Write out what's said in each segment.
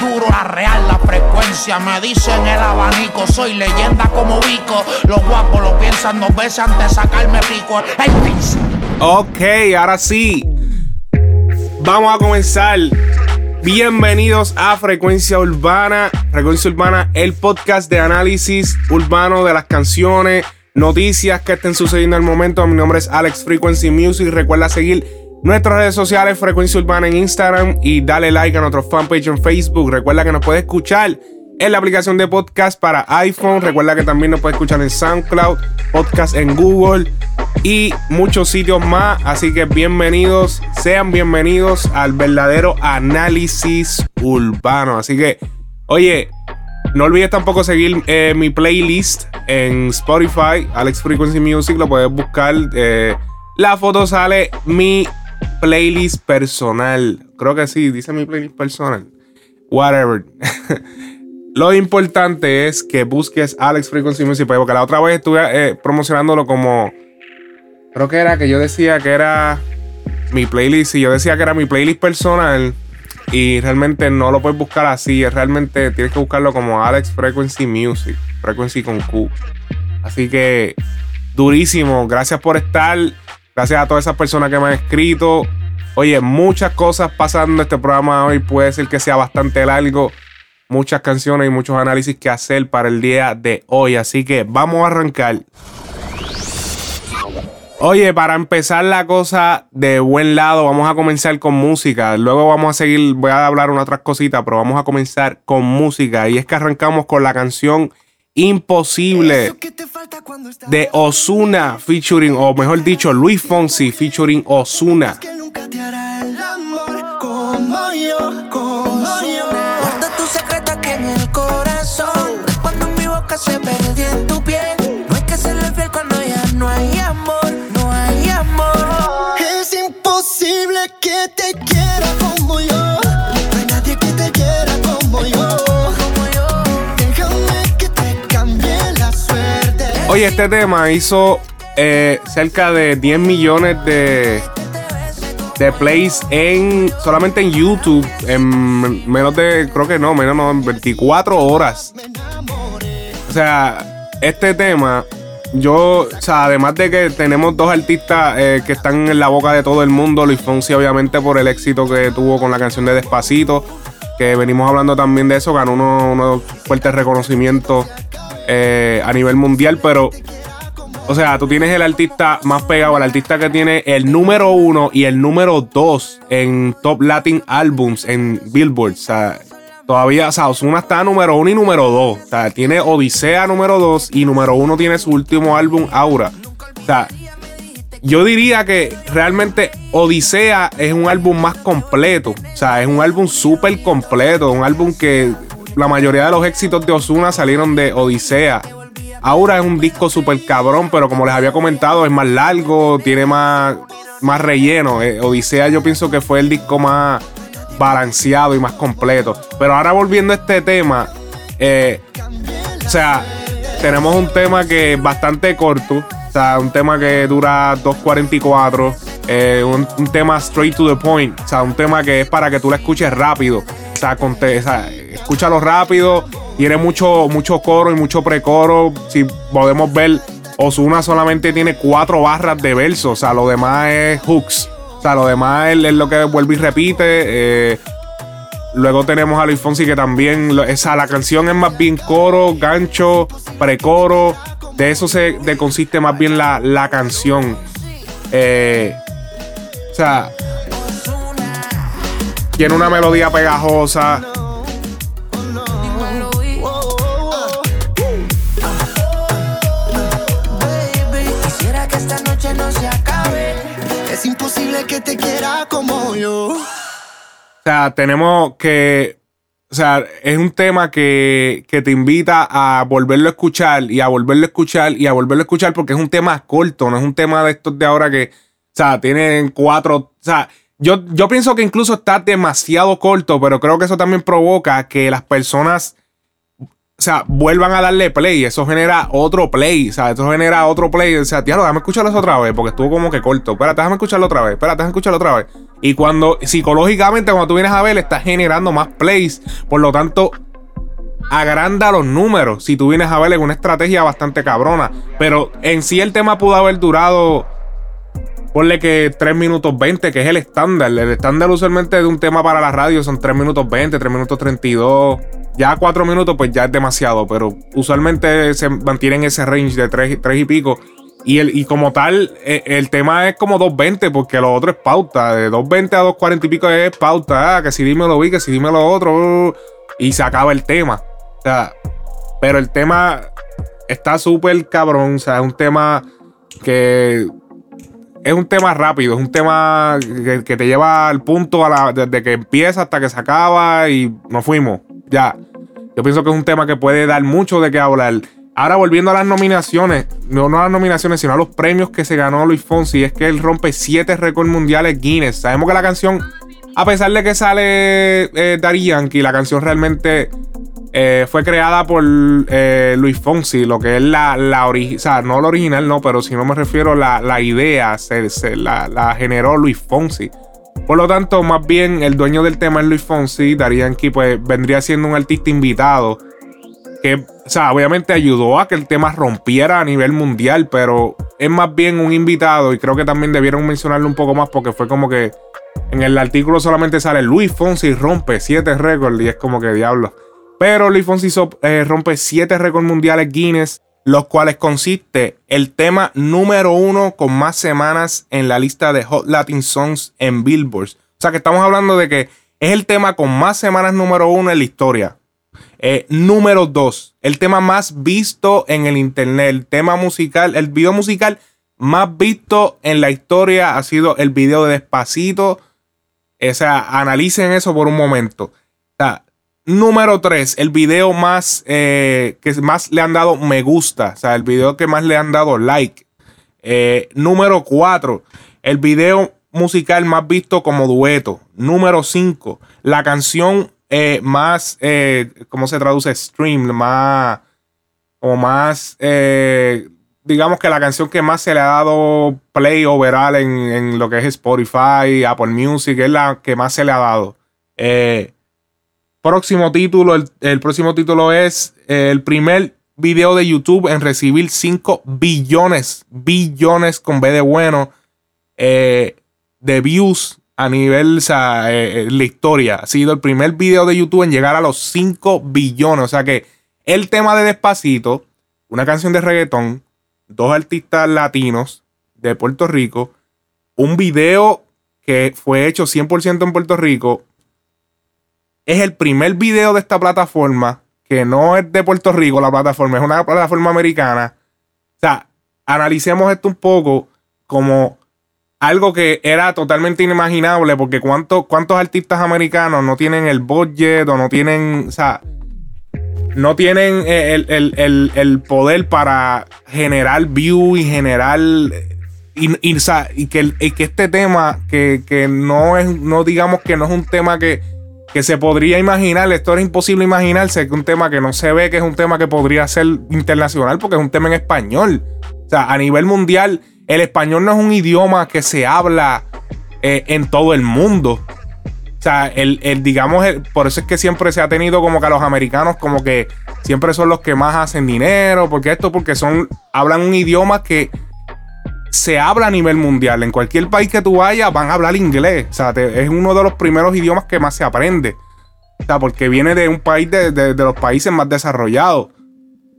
Duro, la real, la frecuencia. Me dicen el abanico, soy leyenda como Vico. Los guapos lo piensan dos veces antes de sacarme pico. ¡Ey, pizza! Ok, ahora sí. Vamos a comenzar. Bienvenidos a Frecuencia Urbana. Frecuencia Urbana, el podcast de análisis urbano de las canciones, noticias que estén sucediendo al momento. Mi nombre es Alex Frequency Music. Recuerda seguir nuestras redes sociales, Frecuencia Urbana en Instagram y dale like a nuestro fanpage en Facebook. Recuerda que nos puedes escuchar en la aplicación de podcast para iPhone. Recuerda que también nos puedes escuchar en SoundCloud, podcast en Google y muchos sitios más. Así que bienvenidos, sean bienvenidos al verdadero análisis urbano. Así que, oye, no olvides tampoco seguir eh, mi playlist en Spotify, Alex Frequency Music. Lo puedes buscar. eh, la foto sale mi playlist personal. Creo que sí, dice mi playlist personal. Whatever. Lo importante es que busques Alex Frequency Music, porque la otra vez estuve eh, promocionándolo como. Creo que era que yo decía que era mi playlist. Y yo decía que era mi playlist personal. Y realmente no lo puedes buscar así. Realmente tienes que buscarlo como Alex Frequency Music. Frequency con Q. Así que durísimo. Gracias por estar. Gracias a todas esas personas que me han escrito. Oye, muchas cosas pasando en este programa hoy. Puede ser que sea bastante largo. Muchas canciones y muchos análisis que hacer para el día de hoy. Así que vamos a arrancar. Oye, para empezar la cosa de buen lado, vamos a comenzar con música. Luego vamos a seguir, voy a hablar unas otras cositas, pero vamos a comenzar con música. Y es que arrancamos con la canción Imposible. De Osuna featuring, o mejor dicho, Luis Fonsi featuring Osuna. que te hará Oye, este tema hizo eh, cerca de 10 millones de, de plays en solamente en YouTube en menos de, creo que no, menos no, en 24 horas. O sea, este tema, yo, o sea, además de que tenemos dos artistas eh, que están en la boca de todo el mundo, Luis Fonsi obviamente por el éxito que tuvo con la canción de Despacito, que venimos hablando también de eso, ganó unos fuertes reconocimientos eh, a nivel mundial, pero o sea, tú tienes el artista más pegado, el artista que tiene el número uno y el número dos en Top Latin Albums en Billboard. O sea, todavía, o sea, Ozuna está número uno y número dos. O sea, tiene Odisea número dos y número uno tiene su último álbum, Aura. O sea, yo diría que realmente Odisea es un álbum más completo. O sea, es un álbum súper completo. Un álbum que la mayoría de los éxitos de Ozuna salieron de Odisea. Ahora es un disco súper cabrón, pero como les había comentado, es más largo, tiene más, más relleno. Eh, Odisea yo pienso que fue el disco más balanceado y más completo. Pero ahora volviendo a este tema, eh, o sea, tenemos un tema que es bastante corto. O sea, un tema que dura 2.44. eh, un, un tema straight to the point. O sea, un tema que es para que tú lo escuches rápido. O sea, conte- o sea, escúchalo rápido. Tiene mucho, mucho coro y mucho precoro. Si podemos ver, Osuna solamente tiene cuatro barras de verso. O sea, lo demás es hooks. O sea, lo demás es, lo que vuelve y repite. eh, Luego tenemos a Luis Fonsi que también, esa, la canción es más bien coro, gancho, precoro. De eso se de consiste más bien la, la canción. Eh, o sea, tiene una melodía pegajosa. Que te quiera como yo. O sea, tenemos que. O sea, es un tema que, que te invita a volverlo a escuchar y a volverlo a escuchar y a volverlo a escuchar porque es un tema corto, no es un tema de estos de ahora que, o sea, tienen cuatro. O sea, yo, yo pienso que incluso está demasiado corto, pero creo que eso también provoca que las personas o sea, vuelvan a darle play. Eso genera otro play. O sea, eso genera otro play. O sea, tío, déjame escucharlo otra vez. Porque estuvo como que corto. Espérate, déjame escucharlo otra vez. Espérate, déjame escucharlo otra vez. Y cuando, psicológicamente, cuando tú vienes a ver, estás generando más plays. Por lo tanto, agranda los números. Si tú vienes a ver, es una estrategia bastante cabrona. Pero en sí, el tema pudo haber durado. Ponle que 3 minutos 20, que es el estándar. El estándar usualmente de un tema para la radio son 3 minutos 20, 3 minutos 32. Ya cuatro minutos, pues ya es demasiado, pero usualmente se mantienen ese range de tres, y pico. Y, el, y como tal, e, el, tema es como 2.20, porque lo otro es pauta. De 2.20 a 2.40 y pico es pauta. Ah, que si dime lo vi, que si dime lo otro. Y se acaba el tema. O sea, pero el tema está súper cabrón. O sea, es un tema que es un tema rápido, es un tema que, te lleva al punto a la, desde que empieza hasta que se acaba y nos fuimos. Ya. Yo pienso que es un tema que puede dar mucho de qué hablar. Ahora volviendo a las nominaciones, no, no a las nominaciones, sino a los premios que se ganó Luis Fonsi, es que él rompe siete récords mundiales Guinness. Sabemos que la canción, a pesar de que sale eh, Daddy la canción realmente eh, fue creada por eh, Luis Fonsi, lo que es la, la original, o sea, no la original, no, pero si no me refiero, la, la idea se, la, la generó Luis Fonsi. Por lo tanto, más bien el dueño del tema es Luis Fonsi. Yankee pues vendría siendo un artista invitado. Que, o sea, obviamente ayudó a que el tema rompiera a nivel mundial, pero es más bien un invitado y creo que también debieron mencionarlo un poco más porque fue como que en el artículo solamente sale Luis Fonsi rompe siete récords y es como que diablo. Pero Luis Fonsi eh, rompe siete récords mundiales Guinness los cuales consiste el tema número uno con más semanas en la lista de Hot Latin Songs en Billboard. O sea que estamos hablando de que es el tema con más semanas número uno en la historia. Eh, número dos, el tema más visto en el internet, el tema musical, el video musical más visto en la historia ha sido el video de Despacito. O sea, analicen eso por un momento. O sea, Número 3, el video más eh, que más le han dado me gusta. O sea, el video que más le han dado like. Eh, número 4, el video musical más visto como dueto. Número 5, la canción eh, más, ¿cómo se traduce? Stream, más, o más, digamos que la canción que más se le ha dado play overall en, en, lo que es Spotify, Apple Music, es la que más se le ha dado. Próximo título, el, próximo título es eh, el primer video de YouTube en recibir 5 billones, billones con B de bueno, eh, de views a nivel, o sea, eh, la historia. Ha sido el primer video de YouTube en llegar a los 5 billones. O sea que el tema de Despacito, una canción de reggaetón, dos artistas latinos de Puerto Rico, un video que fue hecho 100% en Puerto Rico, es el primer video de esta plataforma que no es de Puerto Rico, la plataforma es una plataforma americana. O sea, analicemos esto un poco como algo que era totalmente inimaginable, porque ¿cuántos, cuántos artistas americanos no tienen el budget o no tienen, o sea, no tienen el, poder para generar view y generar y, y, que, que, este tema que, que, no es no digamos que no es un tema que que se podría imaginar, esto era imposible imaginarse que un tema que no se ve, que es un tema que podría ser internacional, porque es un tema en español. O sea, a nivel mundial, el español no es un idioma que se habla eh, en todo el mundo. O sea, el, digamos, por eso es que siempre se ha tenido como que a los americanos como que siempre son los que más hacen dinero, porque esto, porque son, hablan un idioma que se habla a nivel mundial. En cualquier país que tú vayas van a hablar inglés. O sea, es uno de los primeros idiomas que más se aprende. O sea, porque viene de un país de, los países más desarrollados.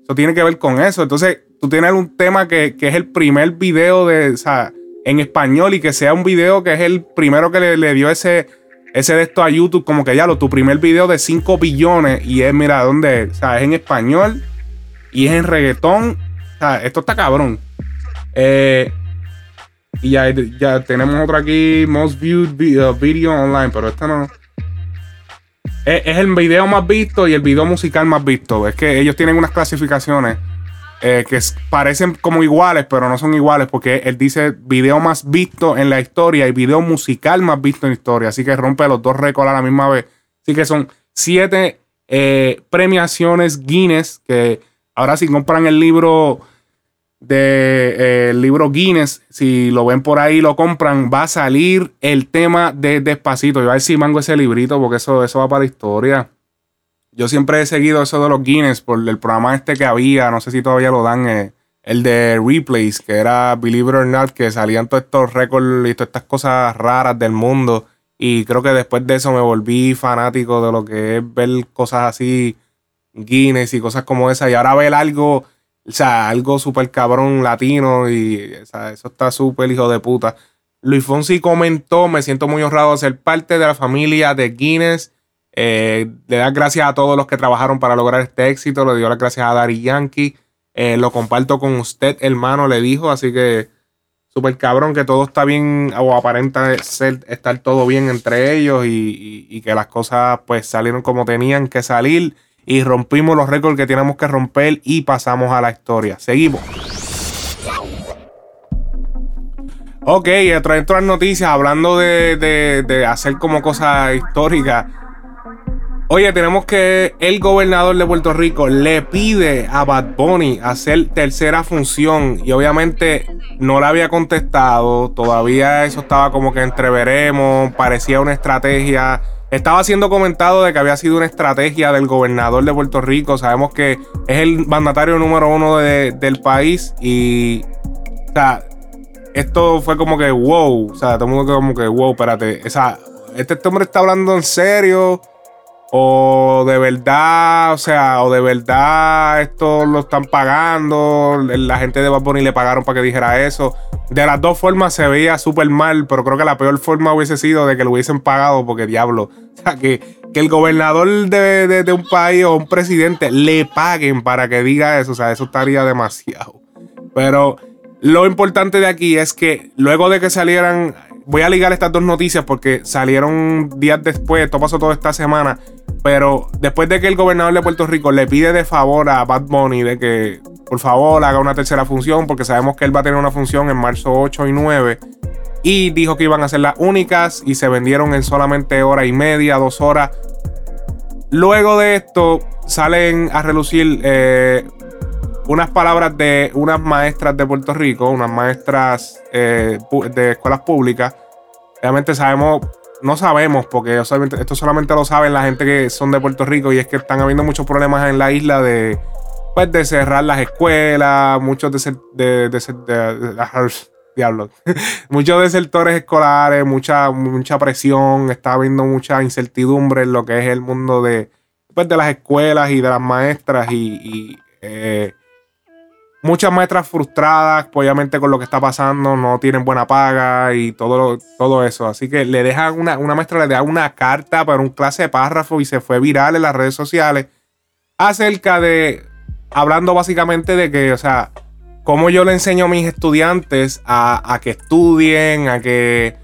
Eso tiene que ver con eso. Entonces, tú tienes un tema que, es el primer video de, o sea, en español y que sea un video que es el primero que le, dio ese, ese de esto a YouTube, como que ya lo, tu primer video de 5 billones y es, mira, ¿dónde? O sea, es en español y es en reggaetón. O sea, esto está cabrón. Eh, Y ya, ya tenemos otro aquí, Most Viewed uh, Video Online, pero esta no. Es, es, el video más visto y el video musical más visto. Es que ellos tienen unas clasificaciones eh, que parecen como iguales, pero no son iguales porque él dice video más visto en la historia y video musical más visto en la historia. Así que rompe los dos récords a la misma vez. Así que son siete eh, premiaciones Guinness que ahora si compran el libro de eh, libro Guinness, si lo ven por ahí lo compran, va a salir el tema de Despacito. Yo a ver si mango ese librito porque eso, eso va para la historia. Yo siempre he seguido eso de los Guinness por el programa este que había, no sé si todavía lo dan, eh, el de Replays, que era Believe It or Not, que salían todos estos récords y todas estas cosas raras del mundo. Y creo que después de eso me volví fanático de lo que es ver cosas así, Guinness y cosas como esa. Y ahora ver algo, o sea, algo súper cabrón latino y eso está súper hijo de puta. Luis Fonsi comentó, me siento muy honrado de ser parte de la familia de Guinness eh, le da gracias a todos los que trabajaron para lograr este éxito. Le dio las gracias a Dari Yankee. Eh, lo comparto con usted, hermano, le dijo. Así que súper cabrón que todo está bien o aparenta ser, estar todo bien entre ellos y, que las cosas pues salieron como tenían que salir y rompimos los récords que teníamos que romper y pasamos a la historia. Seguimos. Ok, otra otras noticias hablando de, de hacer como cosas históricas. Oye, tenemos que el gobernador de Puerto Rico le pide a Bad Bunny hacer tercera función y obviamente no le había contestado. Todavía eso estaba como que entreveremos, parecía una estrategia. Estaba siendo comentado de que había sido una estrategia del gobernador de Puerto Rico. Sabemos que es el mandatario número uno del país y, o sea, esto fue como que wow. O sea, todo el mundo como que wow, espérate. O sea, este hombre está hablando en serio o de verdad, o sea, o de verdad esto lo están pagando, la gente de Bad Bunny le pagaron para que dijera eso. De las dos formas se veía súper mal, pero creo que la peor forma hubiese sido de que lo hubiesen pagado, porque diablo, o sea, que, que el gobernador de, de un país o un presidente le paguen para que diga eso, o sea, eso estaría demasiado. Pero lo importante de aquí es que luego de que salieran voy a ligar estas dos noticias porque salieron días después, esto pasó toda esta semana, pero después de que el gobernador de Puerto Rico le pide de favor a Bad Bunny de que por favor haga una tercera función, porque sabemos que él va a tener una función en marzo 8 y 9, y dijo que iban a ser las únicas y se vendieron en solamente hora y media, dos horas. Luego de esto salen a relucir eh, unas palabras de unas maestras de Puerto Rico, unas maestras eh, de escuelas públicas. Obviamente sabemos, no sabemos, porque esto solamente lo saben la gente que son de Puerto Rico y es que están habiendo muchos problemas en la isla de, pues, de cerrar las escuelas, muchos de, muchos desertores escolares, mucha, mucha presión, está habiendo mucha incertidumbre en lo que es el mundo de, pues, de las escuelas y de las maestras y, eh, muchas maestras frustradas, obviamente con lo que está pasando, no tienen buena paga y todo, todo eso. Así que le dejan una, una maestra le da una carta para un clase de párrafo y se fue viral en las redes sociales acerca de, hablando básicamente de que, o sea, cómo yo le enseño a mis estudiantes a, a que estudien, a que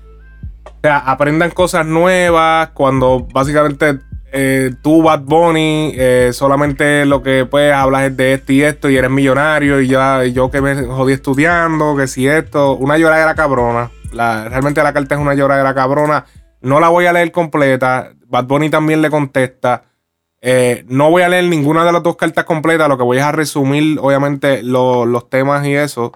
aprendan cosas nuevas, cuando básicamente eh, tú, Bad Bunny, eh, solamente lo que puedes hablar es de esto y esto, y eres millonario, y ya yo que me jodí estudiando, que si esto, una lloradera cabrona. La, realmente la carta es una lloradera cabrona. No la voy a leer completa. Bad Bunny también le contesta. Eh, no voy a leer ninguna de las dos cartas completas. Lo que voy a resumir, obviamente, los temas y eso.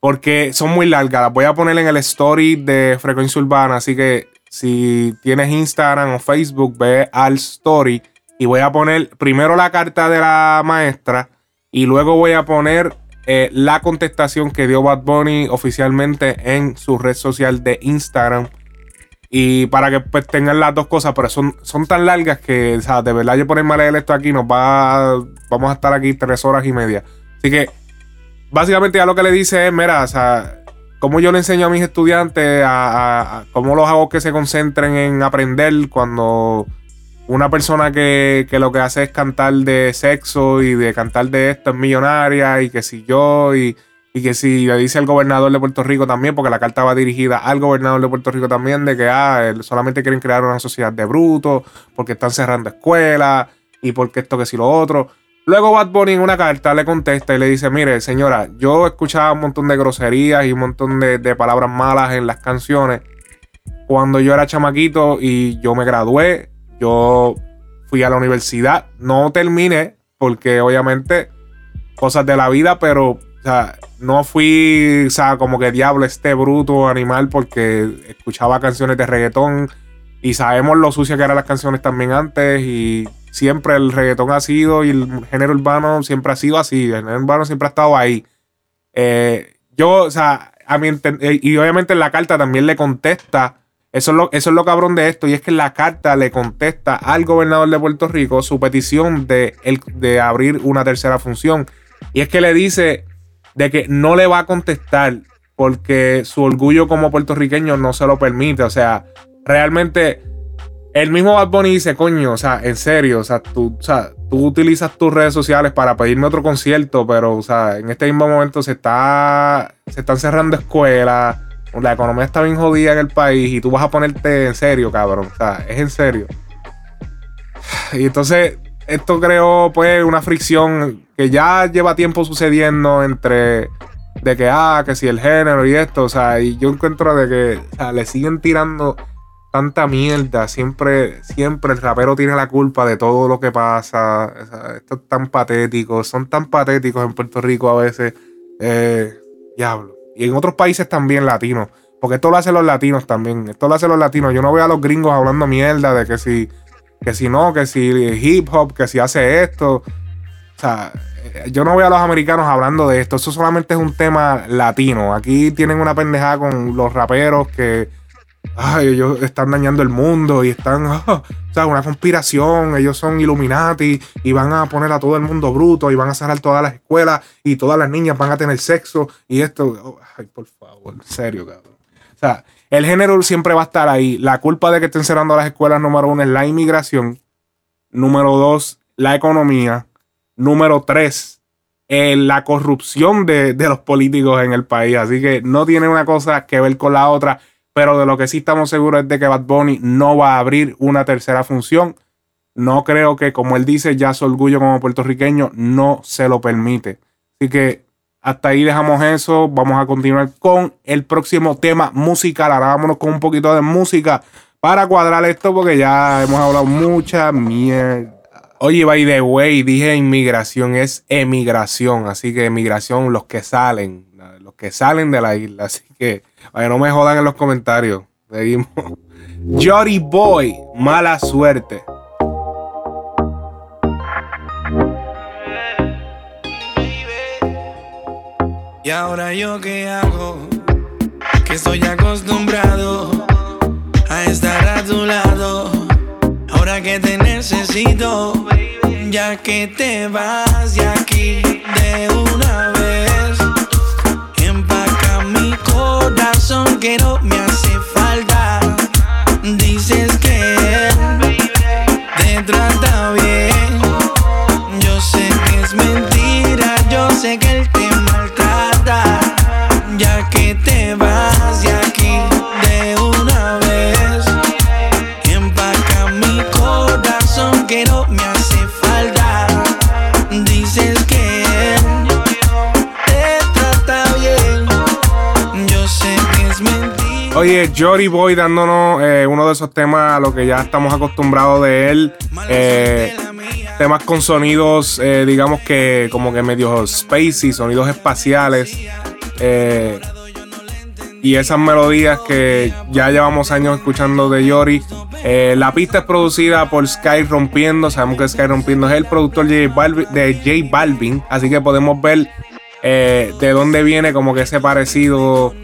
porque son muy largas. Las voy a poner en el story de Frecuencia Urbana. Así que si tienes Instagram o Facebook, ve al story y voy a poner primero la carta de la maestra y luego voy a poner eh, la contestación que dio Bad Bunny oficialmente en su red social de Instagram. Y para que pues, tengan las dos cosas, pero son, son tan largas que, o sea, de verdad yo ponerme a leer esto aquí nos va, vamos a estar aquí tres horas y media. Así que, básicamente ya lo que le dice es, mira, o sea, cómo yo le enseño a mis estudiantes a, cómo los hago que se concentren en aprender cuando una persona que, lo que hace es cantar de sexo y de cantar de esto es millonaria y que si yo y, Y que si le dice al gobernador de Puerto Rico también, porque la carta va dirigida al gobernador de Puerto Rico también, de que ah, solamente quieren crear una sociedad de brutos, porque están cerrando escuelas y porque esto que si lo otro. Luego Bad Bunny en una carta le contesta y le dice, mire señora, yo escuchaba un montón de groserías y un montón de, palabras malas en las canciones. Cuando yo era chamaquito y yo me gradué, yo fui a la universidad, no terminé porque obviamente cosas de la vida, pero no fui, como que diablo, este bruto animal, porque escuchaba canciones de reggaetón y sabemos lo sucia que eran las canciones también antes y siempre el reggaetón ha sido y el género urbano siempre ha sido así, el género urbano siempre ha estado ahí. Eh, yo, o sea, a mi eh, y obviamente en la carta también le contesta, eso es, lo, eso es lo cabrón de esto, y es que la carta le contesta al gobernador de Puerto Rico su petición de, el, de abrir una tercera función. Y es que le dice de que no le va a contestar porque su orgullo como puertorriqueño no se lo permite. O sea, realmente el mismo Bad Bunny dice, coño, o sea, en serio, o sea, tú, o sea, tú utilizas tus redes sociales para pedirme otro concierto, pero, o sea, en este mismo momento se está, se están cerrando escuelas, la economía está bien jodida en el país y tú vas a ponerte en serio, cabrón, o sea, es en serio. Y entonces, esto creó, pues, una fricción que ya lleva tiempo sucediendo entre de que, ah, que si el género y esto, o sea, y yo encuentro de que, o sea, le siguen tirando tanta mierda. Siempre, siempre el rapero tiene la culpa de todo lo que pasa. esto es tan patético. Son tan patéticos en Puerto Rico a veces. Eh, diablo. Y en otros países también latinos. Porque esto lo hacen los latinos también. Esto lo hacen los latinos. Yo no veo a los gringos hablando mierda de que si, que si no, que si hip hop, que si hace esto. O sea, eh, yo no veo a los americanos hablando de esto. Eso solamente es un tema latino. Aquí tienen una pendejada con los raperos que ay, ellos están dañando el mundo y están, ah, o sea, una conspiración, ellos son Illuminati y van a poner a todo el mundo bruto y van a cerrar todas las escuelas y todas las niñas van a tener sexo y esto, ay, por favor, en serio, cabrón. O sea, el género siempre va a estar ahí. La culpa de que estén cerrando las escuelas, número uno, es la inmigración. Número dos, la economía. Número tres, eh, la corrupción de, de los políticos en el país. Así que no tiene una cosa que ver con la otra pero de lo que sí estamos seguros es de que Bad Bunny no va a abrir una tercera función. No creo que, como él dice, ya su orgullo como puertorriqueño no se lo permite. Así que hasta ahí dejamos eso. Vamos a continuar con el próximo tema musical. Ahora vámonos con un poquito de música para cuadrar esto porque ya hemos hablado mucha mierda. Oye, by the way, dije inmigración, es emigración. Así que emigración, los que salen, los que salen de la isla. Así que no me jodan en los comentarios. Seguimos. Jory Boy, mala suerte. Y ahora yo qué hago, que estoy acostumbrado a estar a tu lado. Ahora que te necesito, ya que te vas de aquí de que no me hace falta. Dices que te trata bien. Yo sé que es mentira, yo sé que él Oye, Jory Boy dándonos eh, uno de esos temas a lo que ya estamos acostumbrados de él. Eh, temas con sonidos, eh, digamos que como que medio spacey, sonidos espaciales. y esas melodías que ya llevamos años escuchando de Jory. la pista es producida por Sky Rompiendo. Sabemos que Sky Rompiendo es el productor de J Balvin. Así que podemos ver de dónde viene como que ese parecido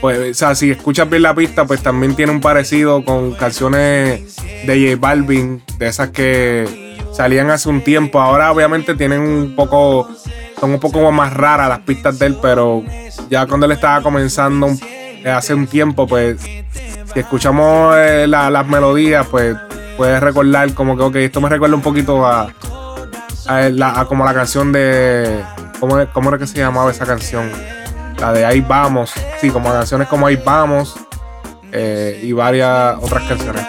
pues, o sea, si escuchas bien la pista, pues también tiene un parecido con canciones de J Balvin, de esas que salían hace un tiempo. Ahora, obviamente, tienen un poco, son un poco más raras las pistas de él, pero ya cuando él estaba comenzando eh, hace un tiempo, pues, si escuchamos eh, las melodías, pues, puedes recordar como que, ok, esto me recuerda un poquito a, a, como la canción de ¿cómo, ¿cómo era que se llamaba esa canción? La de Ahí Vamos. Sí, como canciones como Ahí Vamos. eh, y varias otras canciones.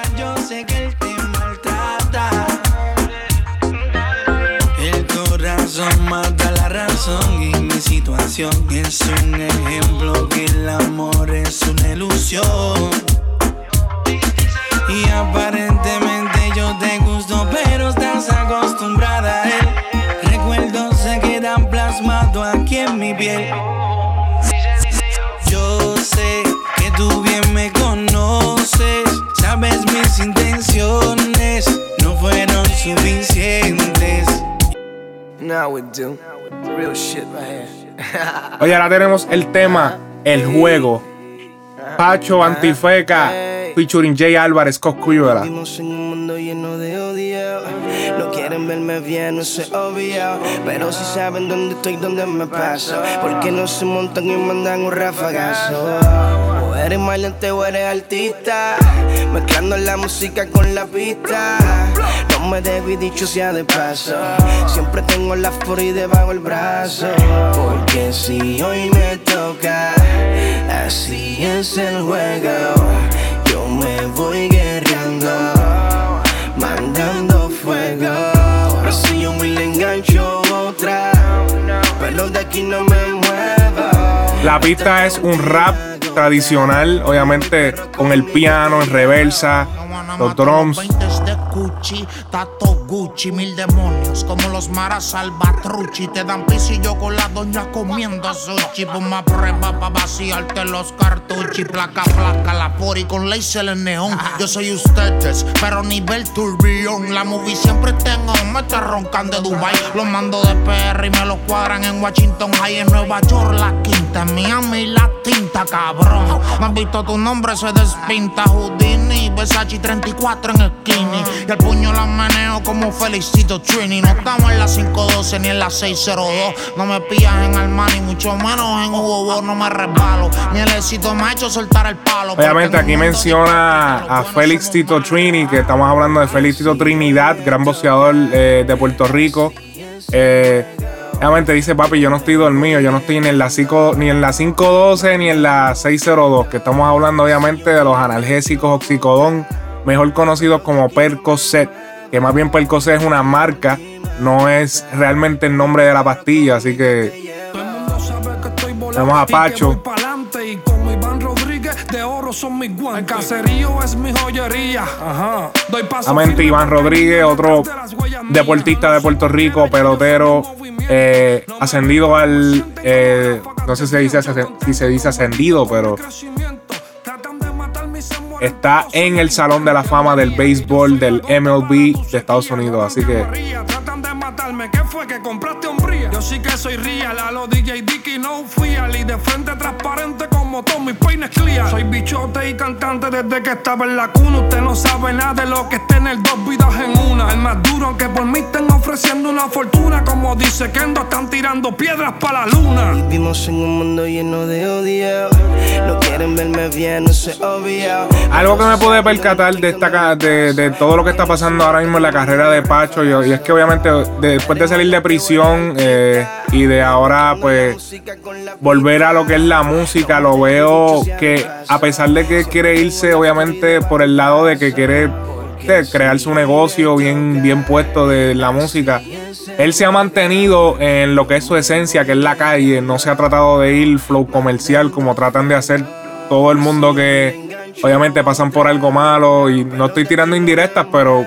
Mata la razón y mi situación es un ejemplo que el amor es una ilusión. Y aparentemente yo te gusto, pero estás acostumbrada a él. Recuerdos se quedan plasmados aquí en mi piel. Intenciones no fueron suficientes. Now we do. Real shit right here. Oye, ahora tenemos el tema, el juego. Pacho Antifeca, featuring Jay Álvarez, Coscuyuela. Vivimos en un mundo lleno de odio. No quieren verme bien, no sé obvio. Pero si saben dónde estoy, dónde me paso. Porque no se montan y mandan un rafagazo. Eres bailante o eres artista. Mezclando la música con la pista. No me dejo y dicho sea de paso. Siempre tengo la furia debajo el brazo. Porque si hoy me toca, así es el juego. Yo me voy guerreando, mandando fuego. Ahora si yo me le engancho otra, pero de aquí no me muevo. La pista es un rap tradicional, obviamente con el piano en reversa, los drums. 20 de Gucci, tato Gucci, mil demonios como los maras salvatruchi. Te dan pisillo con la doña comiendo sushi. Puma prueba pa' vaciarte los cartuchos. Placa, placa, la pori con laser en neón. Yo soy ustedes, pero nivel turbión. La movie siempre tengo, me está roncando de Dubai. Los mando de PR y me los cuadran en Washington High, en Nueva York, la quinta, en Miami, la tinta, cabrón. No has visto tu nombre, se despinta Houdini, Versace 34 en el. Y el puño la meneo como Felicito Trini. No estamos en la 512 ni en la 602. No me pillas en Armani, mucho menos en Hugo Boss, no me resbalo. Ni el éxito me ha hecho soltar el palo. Obviamente aquí menciona a Félix Tito Trini, que estamos hablando de Félix Tito Trinidad, gran boxeador eh, de Puerto Rico. Eh, obviamente dice, papi, yo no estoy dormido, yo no estoy ni en la 5, ni en la 512 ni en la 602, que estamos hablando obviamente de los analgésicos oxicodón, mejor conocidos como Percocet, que más bien Percocet es una marca, no es realmente el nombre de la pastilla, así que Todo el mundo sabe que estoy volando Tenemos a Pacho. de oro son mis guantes. El caserío es mi joyería. Ajá. Doy paso Obviamente firme Iván Rodríguez, otro deportista de Puerto Rico, pelotero, eh, ascendido al, eh, no sé si se, dice, si se dice ascendido, pero está en el Salón de la Fama del Béisbol del MLB de Estados Unidos. Así que Tratan de matarme, ¿qué fue que compraste hombría? Yo sí que soy real, a los DJ Dicky no fial y de frente transparente como todos mis peines clear. Soy bichote y cantante desde que estaba en la cuna. Usted no sabe nada de lo que está en el dos vidas en una. El más duro, aunque por mí estén ofreciendo una fortuna. Como dice Kendo, están tirando piedras para la luna. Vivimos en un mundo lleno de odio. No quieren verme bien, no sé obvio. algo que me pude percatar de, esta, de, de todo lo que está pasando ahora mismo en la carrera de Pacho, y, y es que obviamente después de salir de prisión eh, y de ahora pues volver a lo que es la música, lo veo que a pesar de que quiere irse obviamente por el lado de que quiere crear su negocio bien, bien puesto de la música, él se ha mantenido en lo que es su esencia, que es la calle, no se ha tratado de ir flow comercial como tratan de hacer todo el mundo que obviamente pasan por algo malo. Y no estoy tirando indirectas, pero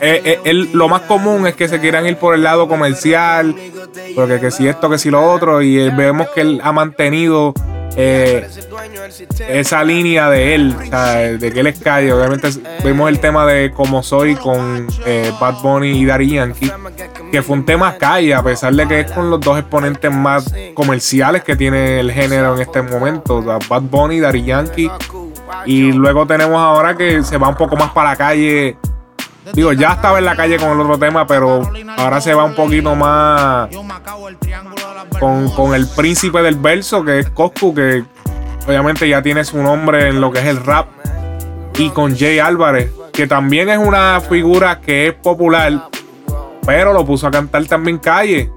eh, eh, lo más común es que se quieran ir por el lado comercial, porque que si esto, que si lo otro, y eh, vemos que él ha mantenido eh, esa línea de él, o sea, de que él es calle. Obviamente vemos el tema de Como Soy con Bad Bunny y Daddy Yankee, que fue un tema calle, a pesar de que es con los dos exponentes más comerciales que tiene el género en este momento, Bad Bunny y Daddy Yankee. Y luego tenemos ahora que se va un poco más para la calle. Digo, ya estaba en la calle con el otro tema, pero ahora se va un poquito más con, con el príncipe del verso, que es Coscu, que obviamente ya tiene su nombre en lo que es el rap. Y con Jay Álvarez, que también es una figura que es popular, pero lo puso a cantar también calle.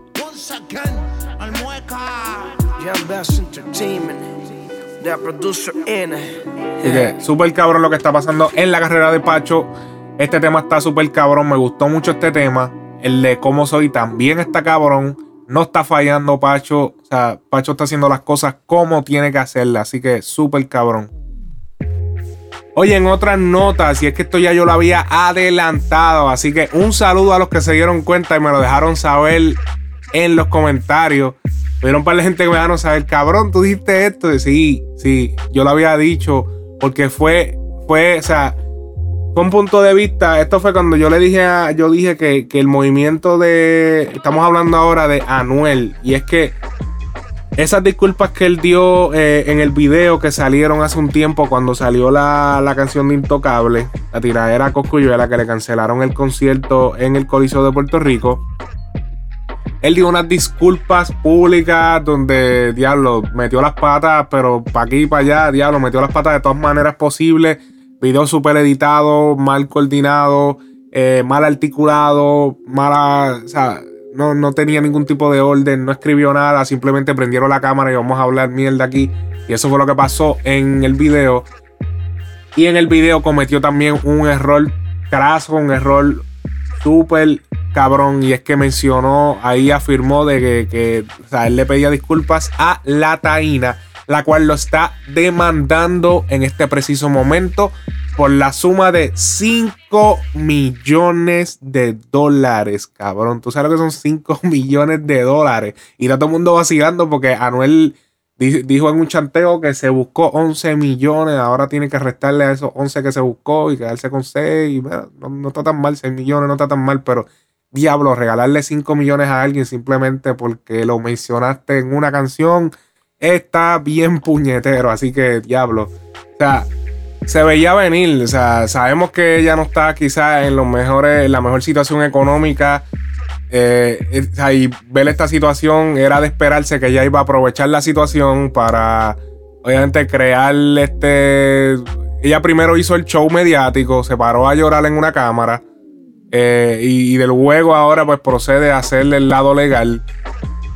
Así que súper cabrón lo que está pasando en la carrera de Pacho. Este tema está súper cabrón. Me gustó mucho este tema. El de cómo soy también está cabrón. No está fallando Pacho. O sea, Pacho está haciendo las cosas como tiene que hacerlas. Así que súper cabrón. Oye, en otras notas, y es que esto ya yo lo había adelantado. Así que un saludo a los que se dieron cuenta y me lo dejaron saber en los comentarios. Hubieron un par de gente que me dejaron saber, cabrón, tú dijiste esto. Sí, sí, yo lo había dicho. Porque fue, fue, o sea, un punto de vista. Esto fue cuando yo le dije a, yo dije que, que el movimiento de. Estamos hablando ahora de Anuel. Y es que esas disculpas que él dio eh, en el video que salieron hace un tiempo cuando salió la, la canción de Intocable, la tiradera Coscuyuela, que le cancelaron el concierto en el Coliseo de Puerto Rico. Él dio unas disculpas públicas donde, diablo, metió las patas, pero para aquí y para allá, diablo, metió las patas de todas maneras posibles. Video súper editado, mal coordinado, eh, mal articulado, mala, o sea, no, no tenía ningún tipo de orden, no escribió nada, simplemente prendieron la cámara y vamos a hablar mierda aquí. Y eso fue lo que pasó en el video. Y en el video cometió también un error craso, un error súper cabrón. Y es que mencionó, ahí afirmó de que, que o sea, él le pedía disculpas a la Taína, la cual lo está demandando en este preciso momento por la suma de 5 millones de dólares, cabrón. Tú sabes lo que son 5 millones de dólares. Y está todo el mundo vacilando porque Anuel di- dijo en un chanteo que se buscó 11 millones. Ahora tiene que restarle a esos 11 que se buscó y quedarse con 6. Y, bueno, no, no está tan mal, 6 millones no está tan mal, pero diablo, regalarle 5 millones a alguien simplemente porque lo mencionaste en una canción está bien puñetero. Así que, diablo. O sea, se veía venir. O sea, sabemos que ella no está quizás en los mejores, en la mejor situación económica. Eh, y ver esta situación era de esperarse que ella iba a aprovechar la situación para, obviamente, crear este. Ella primero hizo el show mediático, se paró a llorar en una cámara. eh, y, del luego ahora pues procede a hacerle el lado legal.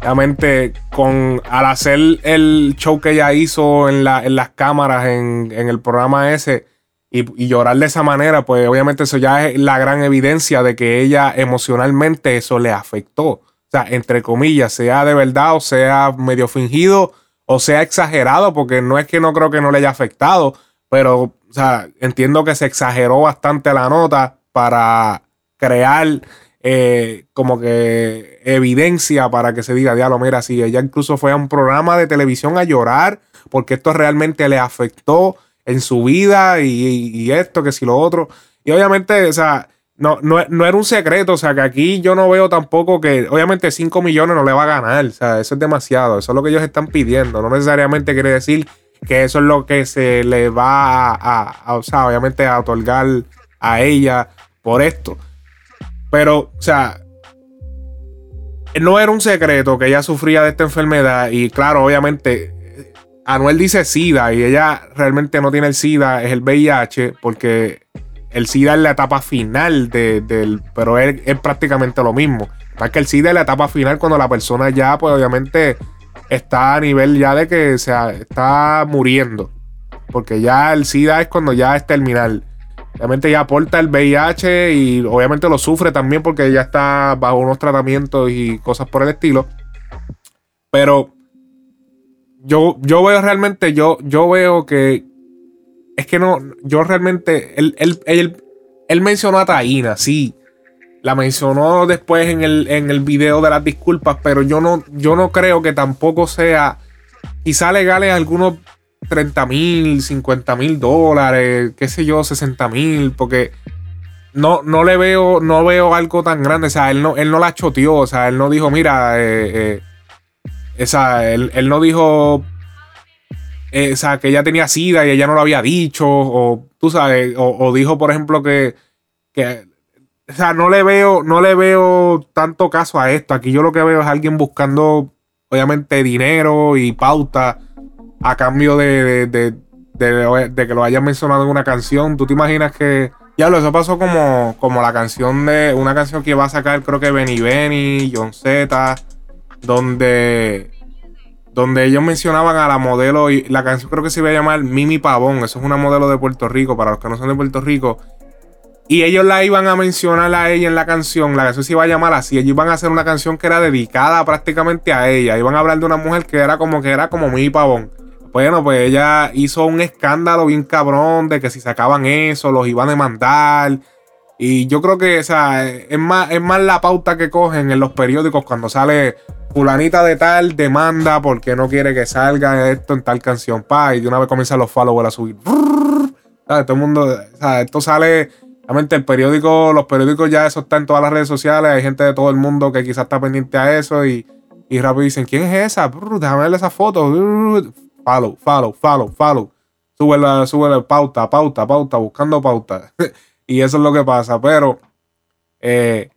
Obviamente, con, al hacer el show que ella hizo en, la, en las cámaras en, en el programa ese y, y llorar de esa manera, pues obviamente eso ya es la gran evidencia de que ella emocionalmente eso le afectó. O sea, entre comillas, sea de verdad o sea medio fingido o sea exagerado, porque no es que no creo que no le haya afectado, pero o sea, entiendo que se exageró bastante la nota para crear eh, como que evidencia para que se diga, diablo, mira, si ella incluso fue a un programa de televisión a llorar porque esto realmente le afectó en su vida y, esto, que si lo otro. Y obviamente, o sea, no, no, no era un secreto, o sea, que aquí yo no veo tampoco que, obviamente 5 millones no le va a ganar, o sea, eso es demasiado, eso es lo que ellos están pidiendo, no necesariamente quiere decir que eso es lo que se le va a, o sea, obviamente a otorgar a ella por esto. Pero, o sea, no era un secreto que ella sufría de esta enfermedad y claro, obviamente, Anuel dice SIDA y ella realmente no tiene el SIDA, es el VIH, porque el SIDA es la etapa final de- del, pero es, es prácticamente lo mismo. Es que el SIDA es la etapa final cuando la persona ya, pues obviamente, está a nivel ya de que se está muriendo. Porque ya el SIDA es cuando ya es terminal. Obviamente ya aporta el VIH y obviamente lo sufre también porque ya está bajo unos tratamientos y cosas por el estilo. Pero yo, yo veo realmente, yo, yo veo que es que no, yo realmente, él, él, él, él mencionó a Taína, sí. La mencionó después en el, en el video de las disculpas, pero yo no, yo no creo que tampoco sea quizá legales algunos 30 mil, 50 mil dólares, qué sé yo, 60 mil, porque no, no le veo, no veo algo tan grande. O sea, él no, él no la choteó. O sea, él no dijo, mira, eh, eh, él, él no dijo eh, o sea, que ella tenía sida y ella no lo había dicho. O tú sabes, o, o dijo, por ejemplo, que, que. O sea, no le veo, no le veo tanto caso a esto. Aquí yo lo que veo es alguien buscando, obviamente, dinero y pauta a cambio de, de, de- que lo hayan mencionado en una canción. ¿Tú te imaginas que... Ya lo, eso pasó como, como la canción de... Una canción que va a sacar creo que Benny Benny, John Z, donde... donde ellos mencionaban a la modelo y la canción creo que se iba a llamar Mimi Pavón, eso es una modelo de Puerto Rico, para los que no son de Puerto Rico. Y ellos la iban a mencionar a ella en la canción, la canción se iba a llamar así, ellos iban a hacer una canción que era dedicada prácticamente a ella, iban a hablar de una mujer que era como que era como Mimi Pavón. Bueno, pues ella hizo un escándalo bien cabrón de que si sacaban eso, los iban a demandar. Y yo creo que, o sea, es más, es más la pauta que cogen en los periódicos cuando sale fulanita de tal demanda porque no quiere que salga esto en tal canción. Pa, y de una vez comienzan los followers a subir. Todo el mundo, o sea, esto sale. Realmente el periódico, los periódicos ya eso está en todas las redes sociales. Hay gente de todo el mundo que quizás está pendiente a eso y, y rápido dicen, ¿quién es esa? déjame verle esa foto. Follow, follow, follow, follow. Sube la, sube la pauta, pauta, pauta, buscando pauta. y eso es lo que pasa. Pero eh,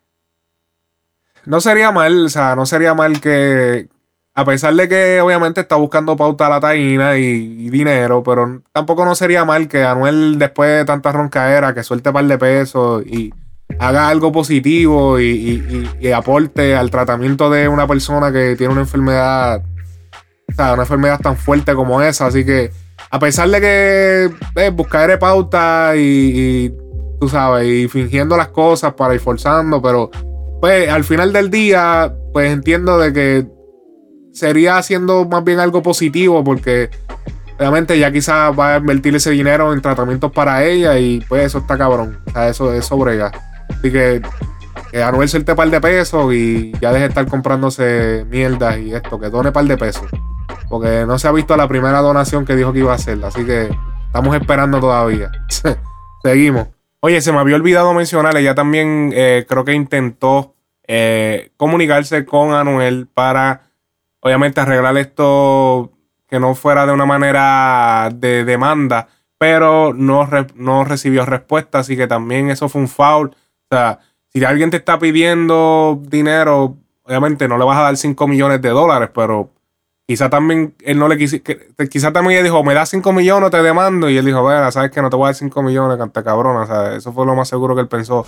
no sería mal, o sea, no sería mal que, a pesar de que obviamente está buscando pauta a la taína y, dinero, pero tampoco no sería mal que Anuel, después de tanta roncaera, que suelte par de pesos y haga algo positivo y, y, aporte al tratamiento de una persona que tiene una enfermedad, o sea, una enfermedad tan fuerte como esa. Así que, a pesar de que eh, buscar pauta y, tú sabes, y fingiendo las cosas para ir forzando, pero pues al final del día, pues entiendo de que sería haciendo más bien algo positivo porque obviamente ya quizás va a invertir ese dinero en tratamientos para ella y pues eso está cabrón. O sea, eso, es brega. Así que, que Anuel suelte par de pesos y ya deje de estar comprándose mierdas y esto, que done par de pesos. Porque no se ha visto la primera donación que dijo que iba a hacer. Así que estamos esperando todavía. Seguimos. Oye, se me había olvidado mencionar, ella también eh, creo que intentó eh, comunicarse con Anuel para, obviamente, arreglar esto que no fuera de una manera de demanda, pero no, recibió respuesta, así que también eso fue un foul. O sea, si alguien te está pidiendo dinero, obviamente no le vas a dar 5 millones de dólares, pero Quizá también él no le quiso. Quizá también ella dijo, me das 5 millones, te demando. Y él dijo, bueno, sabes que no te voy a dar 5 millones, canta cabrona. O sea, eso fue lo más seguro que él pensó.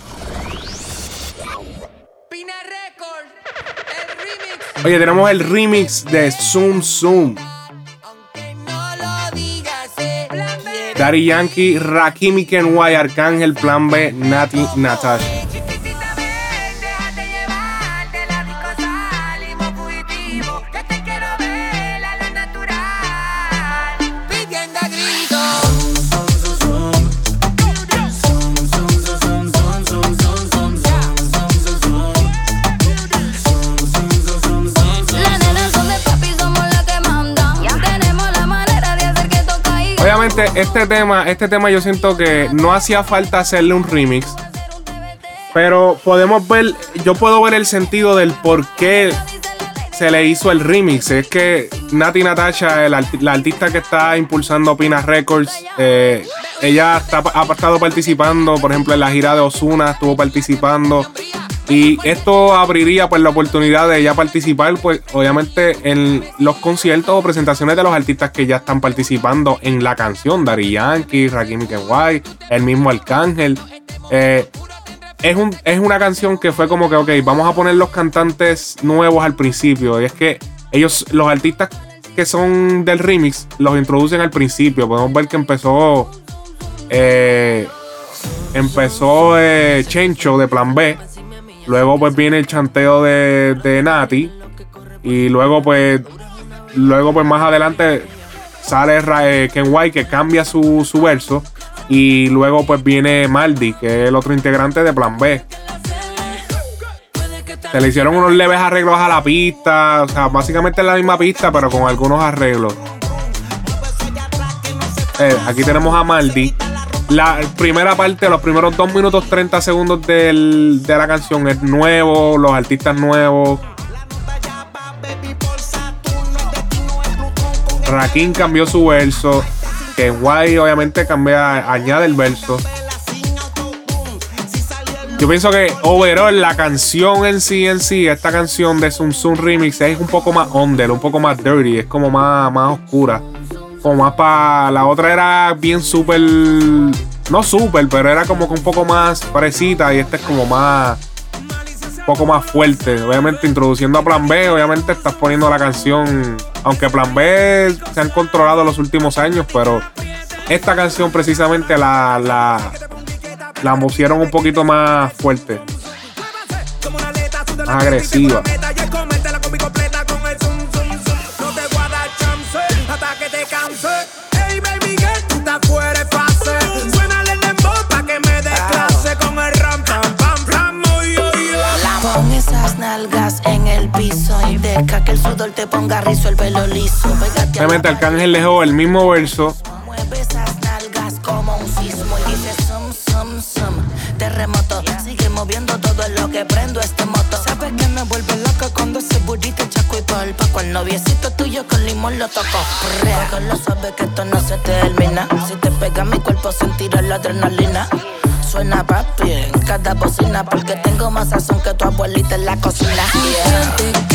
Oye, tenemos el remix de Zoom Zoom. Daddy Yankee, Rakimi Kenway, Arcángel, Plan B, Nati, Natasha. Este tema, este tema yo siento que no hacía falta hacerle un remix. Pero podemos ver, yo puedo ver el sentido del por qué se le hizo el remix. Es que Nati Natasha, la artista que está impulsando Pina Records, eh, ella está, ha estado participando, por ejemplo, en la gira de Osuna, estuvo participando. Y esto abriría pues la oportunidad de ella participar, pues obviamente en los conciertos o presentaciones de los artistas que ya están participando en la canción. Dari Yankee, Rakim Kenway, el mismo Arcángel. Eh, es, un, es una canción que fue como que, ok, vamos a poner los cantantes nuevos al principio. Y es que ellos, los artistas que son del remix, los introducen al principio. Podemos ver que empezó. Eh, empezó eh, Chencho de Plan B Luego pues viene el chanteo de, de Nati. Y luego pues. Luego pues más adelante sale eh, Ken White que cambia su, su verso. Y luego pues viene Maldi, que es el otro integrante de Plan B. Se le hicieron unos leves arreglos a la pista. O sea, básicamente es la misma pista, pero con algunos arreglos. Eh, aquí tenemos a Maldi la primera parte, los primeros 2 minutos 30 segundos de la canción es nuevo, los artistas nuevos. Rakim cambió su verso. Que Guay obviamente cambia, añade el verso. Yo pienso que overall la canción en sí, en sí, esta canción de Zoom Zoom Remix es un poco más under, un poco más dirty, es como más, más oscura. Como más para. La otra era bien súper. No súper, pero era como que un poco más parecida. Y esta es como más. Un poco más fuerte. Obviamente introduciendo a Plan B, obviamente estás poniendo la canción, aunque Plan B se han controlado los últimos años, pero esta canción precisamente la, la, la pusieron un poquito más fuerte, agresiva. Te ponga rizo, el pelo liso. Obviamente Arcángel dejó el mismo verso. Mueve esas nalgas como un sismo y dice sum, sum, sum. Terremoto, sigue moviendo todo lo que prendo este moto. Sabes que me vuelve loca cuando ese burrito chaco y polpa. Con noviecito tuyo con limón lo toco. Porque lo sabes que esto no se termina. Si te pega mi cuerpo sentirás la adrenalina suena papi en cada bocina porque tengo más sazón que tu abuelita en la cocina. Yeah.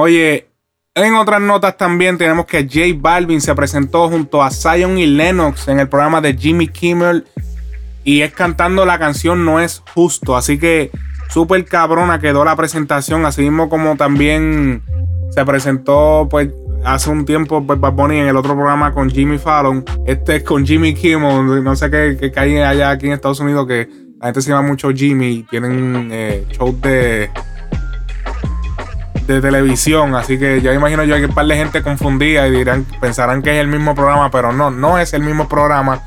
Oye, en otras notas también tenemos que J Balvin se presentó junto a Zion y Lennox en el programa de Jimmy Kimmel y es cantando la canción No es justo. Así que súper cabrona quedó la presentación. Así mismo como también se presentó pues hace un tiempo pues, Bad en el otro programa con Jimmy Fallon. Este es con Jimmy Kimmel. No sé qué, qué hay allá aquí en Estados Unidos que la gente se llama mucho Jimmy. Tienen eh, shows de de televisión, así que yo imagino yo que un par de gente confundida y dirán, pensarán que es el mismo programa, pero no, no es el mismo programa.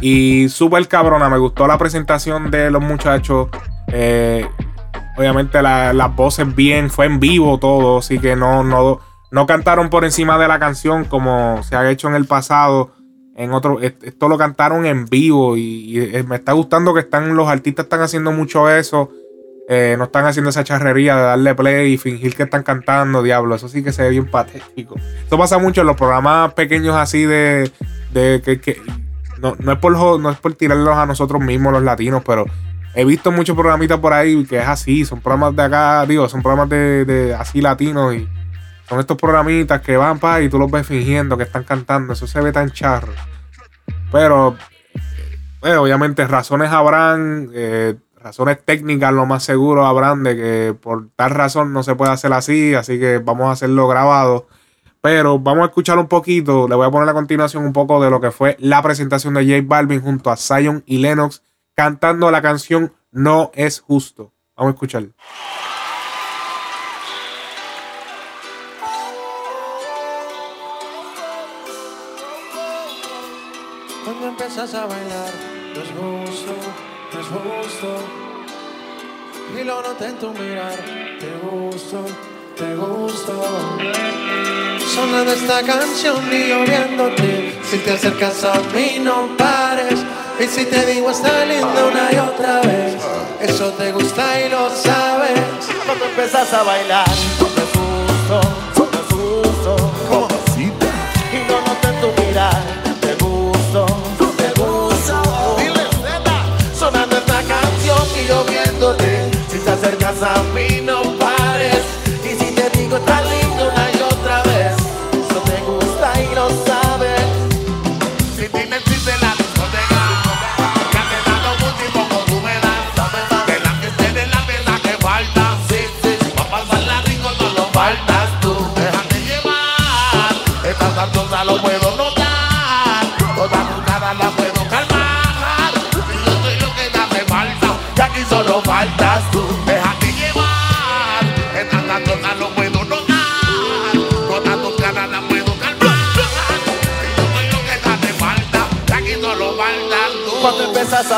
Y súper cabrona, me gustó la presentación de los muchachos. Eh, obviamente la- las voces bien, fue en vivo todo, así que no, no, no cantaron por encima de la canción como se ha hecho en el pasado. En otro, est- esto lo cantaron en vivo y, y, eh, me está gustando que están los artistas están haciendo mucho eso. Eh, no están haciendo esa charrería de darle play y fingir que están cantando, diablo. Eso sí que se ve bien patético. Esto pasa mucho en los programas pequeños así de. de que, que- no, no es por, no es por tirarlos a nosotros mismos, los latinos, pero he visto muchos programitas por ahí que es así. Son programas de acá, digo, son programas de, de así latinos y son estos programitas que van para y tú los ves fingiendo que están cantando. Eso se ve tan charro. Pero, eh, obviamente, razones habrán. eh, razones técnicas, lo más seguro habrán de que por tal razón no se puede hacer así, así que vamos a hacerlo grabado. Pero vamos a escuchar un poquito, le voy a poner a continuación un poco de lo que fue la presentación de J Balvin junto a Zion y Lennox cantando la canción No es justo. Vamos a escuchar. Cuando empiezas a bailar, lo noté en tu mirar, te gusto, te gusto. Sonando esta canción y yo viéndote, si te acercas a mí no pares. Y si te digo está linda una y otra vez, eso te gusta y lo sabes. Cuando empiezas a bailar, no es justo, no es justo. Y lo noté en tu mirar, te gusto, te gusto. Sonando esta canción y yo viéndote. Si te acercas a mí, no pares. Y si te digo y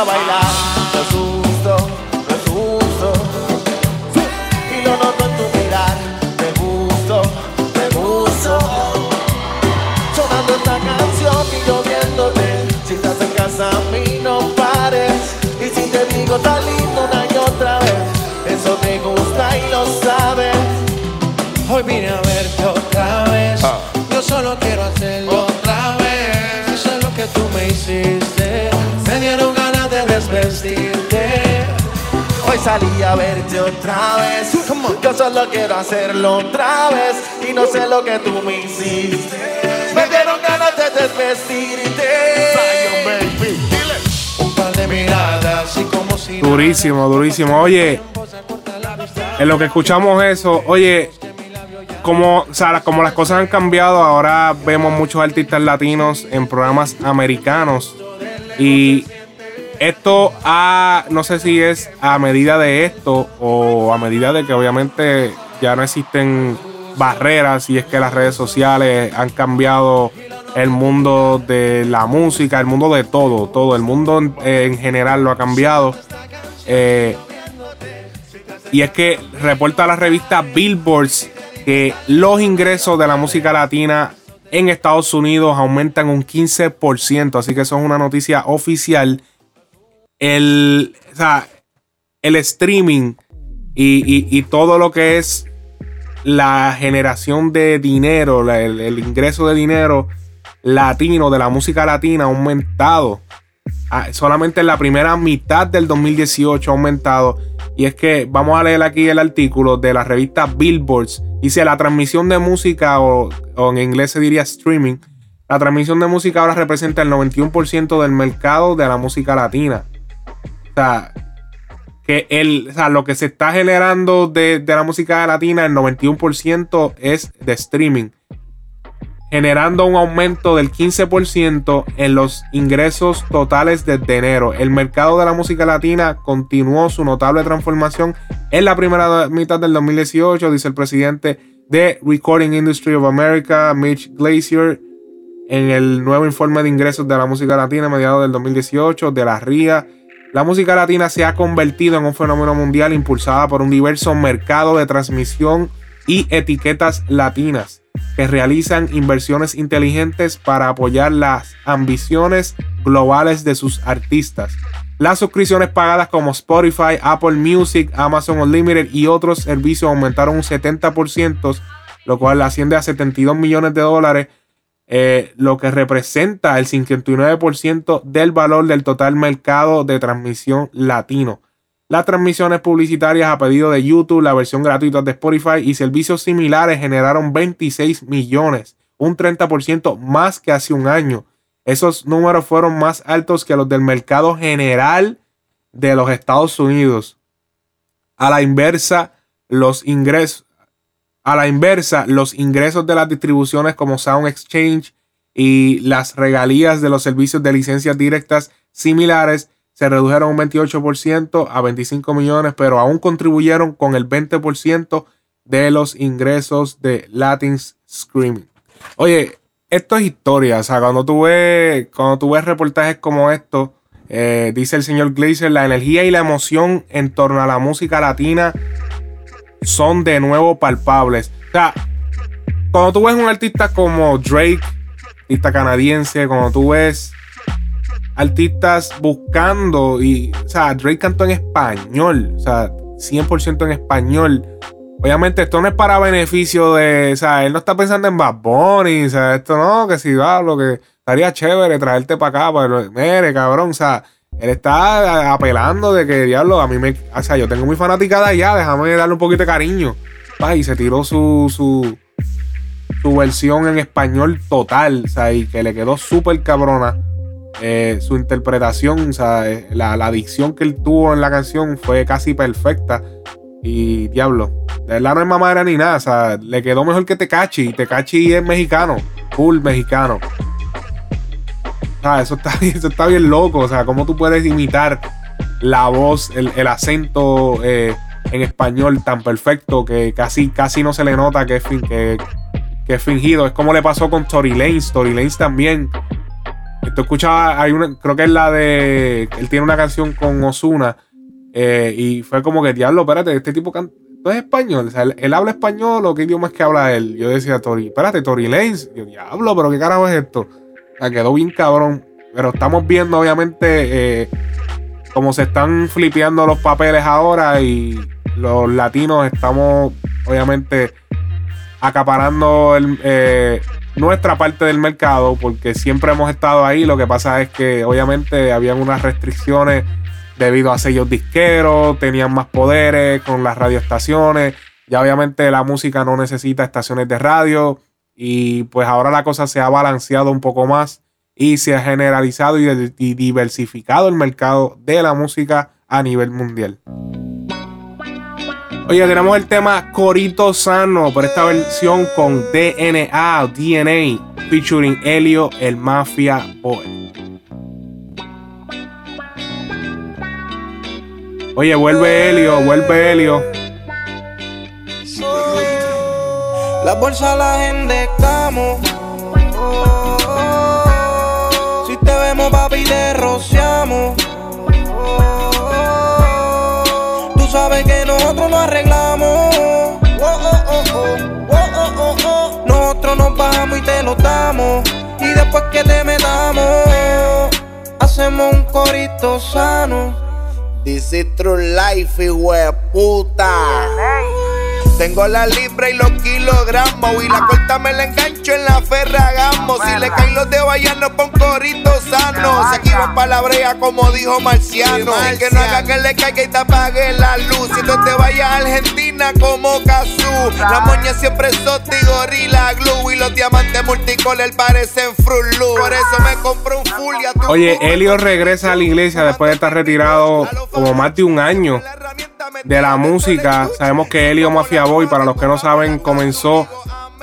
a bailar. Justo, no es justo. Y lo noto en tu mirar. Te gusto, te gusto. Sonando esta canción y yo viéndote. Si estás en casa a mí no pares. Y si te digo tan lindo una y otra vez. Eso te gusta y lo sabes. Hoy vine a verte Salí a verte otra vez. Yo solo quiero hacerlo otra vez. Y no sé lo que tú me hiciste. Me dieron ganas de desvestirte. Un par de miradas y como si. Durísimo, durísimo. Oye, en lo que escuchamos eso, oye, como, o sea, como las cosas han cambiado, ahora vemos muchos artistas latinos en programas americanos. Y esto ha, no sé si es a medida de esto o a medida de que obviamente ya no existen barreras y es que las redes sociales han cambiado el mundo de la música, el mundo de todo, todo, el mundo en, en general lo ha cambiado. Eh, y es que reporta la revista Billboards que los ingresos de la música latina en Estados Unidos aumentan un 15%, así que eso es una noticia oficial. El, o sea, el streaming y, y- todo lo que es la generación de dinero, el, el ingreso de dinero latino, de la música latina, ha aumentado. Ah, solamente en la primera mitad del 2018 ha aumentado. Y es que vamos a leer aquí el artículo de la revista Billboards. Dice la transmisión de música, o en inglés se diría streaming. La transmisión de música ahora representa el 91% del mercado de la música latina. O sea, que el, o sea, lo que se está generando de, de la música latina, el 91% es de streaming generando un aumento del 15% en los ingresos totales desde enero. El mercado de la música latina continuó su notable transformación en la primera mitad del 2018, dice el presidente de Recording Industry of America, Mitch Glacier, en el nuevo informe de ingresos de la música latina a mediados del 2018 de la RIA. La música latina se ha convertido en un fenómeno mundial impulsada por un diverso mercado de transmisión y etiquetas latinas que realizan inversiones inteligentes para apoyar las ambiciones globales de sus artistas. Las suscripciones pagadas como Spotify, Apple Music, Amazon Unlimited y otros servicios aumentaron un 70%, lo cual asciende a 72 millones de dólares, eh, lo que representa el 59% del valor del total mercado de transmisión latino. Las transmisiones publicitarias a pedido de YouTube, la versión gratuita de Spotify y servicios similares generaron 26 millones, un 30% más que hace un año. Esos números fueron más altos que los del mercado general de los Estados Unidos. A la inversa, los ingresos a la inversa, los ingresos de las distribuciones como Sound Exchange y las regalías de los servicios de licencias directas similares se redujeron un 28% a 25 millones, pero aún contribuyeron con el 20% de los ingresos de Latin Screaming. Oye, esto es historia. O sea, cuando tú ves, cuando tú ves reportajes como estos, eh, dice el señor Glazer, la energía y la emoción en torno a la música latina son de nuevo palpables. O sea, cuando tú ves un artista como Drake, artista canadiense, cuando tú ves artistas buscando y, o sea, Drake cantó en español, o sea, 100% en español. Obviamente esto no es para beneficio de, o sea, él no está pensando en Bad Bunny, o sea, esto no, que si va, lo que estaría chévere traerte para acá, pero mire, cabrón, o sea, él está apelando de que, diablo, a mí me, o sea, yo tengo mi fanaticada allá, déjame darle un poquito de cariño. Y se tiró su, su, su versión en español total, o sea, y que le quedó súper cabrona. Eh, su interpretación, o sea, eh, la, la dicción que él tuvo en la canción fue casi perfecta. Y diablo, de verdad no es mamadera ni nada, o sea, le quedó mejor que Tecachi. Tecachi es mexicano, full mexicano. Sea, eso está, eso está bien loco, o sea, cómo tú puedes imitar la voz, el, acento eh, en español tan perfecto que casi, casi no se le nota que es, fin- que, es fingido. Es como le pasó con Tory Lanez. Tory Lanez también Esto escuchaba, hay una, creo que es la de. Él tiene una canción con Osuna. y fue como que, diablo, espérate, este tipo canta. ¿No es español? O sea, ¿él, él habla español o qué idioma es que habla él? Yo decía, Tori, espérate, Tori Lanez. Yo, diablo, pero qué carajo es esto. Quedó bien cabrón. Pero estamos viendo, obviamente, eh, cómo se están flipeando los papeles ahora y los latinos estamos, obviamente, acaparando eh, nuestra parte del mercado porque siempre hemos estado ahí. Lo que pasa es que, obviamente, habían unas restricciones debido a sellos disqueros, tenían más poderes con las radioestaciones. Ya obviamente la música no necesita estaciones de radio y pues ahora la cosa se ha balanceado un poco más y se ha generalizado y, diversificado el mercado de la música a nivel mundial. Oye, tenemos el tema Corito Sano por esta versión con DNA DNA featuring Helio el Mafia Boy. Oye, vuelve Helio, vuelve Helio. La bolsa la endecamos. Si te vemos, papi, te rociamos. Tú sabes que nosotros lo arreglamos. Nosotros nos bajamos y te lo damos. Y después que te metamos, hacemos un corito sano. This is true life, hijo de puta. Tengo la libra y los kilogramos. Y la corta me la engancho en la ferragamo. Si le caen los de vallano, pon corito sano. Se aquí va para la brea, como dijo Marciano. Y que no haga que le caiga y te apague la luz. Si no te vayas a Argentina como Kazoo. La moña siempre soti, gorila, glue. Y los diamantes multicolor parecen fruit loop. Por eso me compré un full y a tu Oye, Helio regresa a la iglesia después de estar retirado como más de un año de la música. Sabemos que Helio Mafia Boy, para los que no saben, comenzó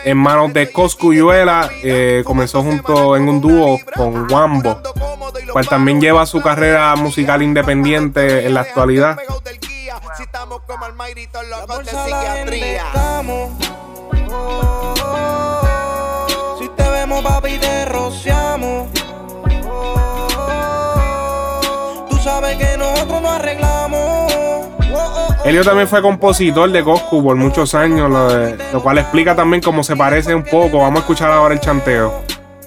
en manos de Coscuyuela. Eh, comenzó junto en un dúo con Wambo, cual también lleva su carrera musical independiente en la actualidad. Si te vemos, papi, te rociamos. Tú sabes que nosotros nos arreglamos. Helio también fue compositor de Coscu por muchos años, lo, de- lo cual explica también cómo se parece un poco. Vamos a escuchar ahora el chanteo.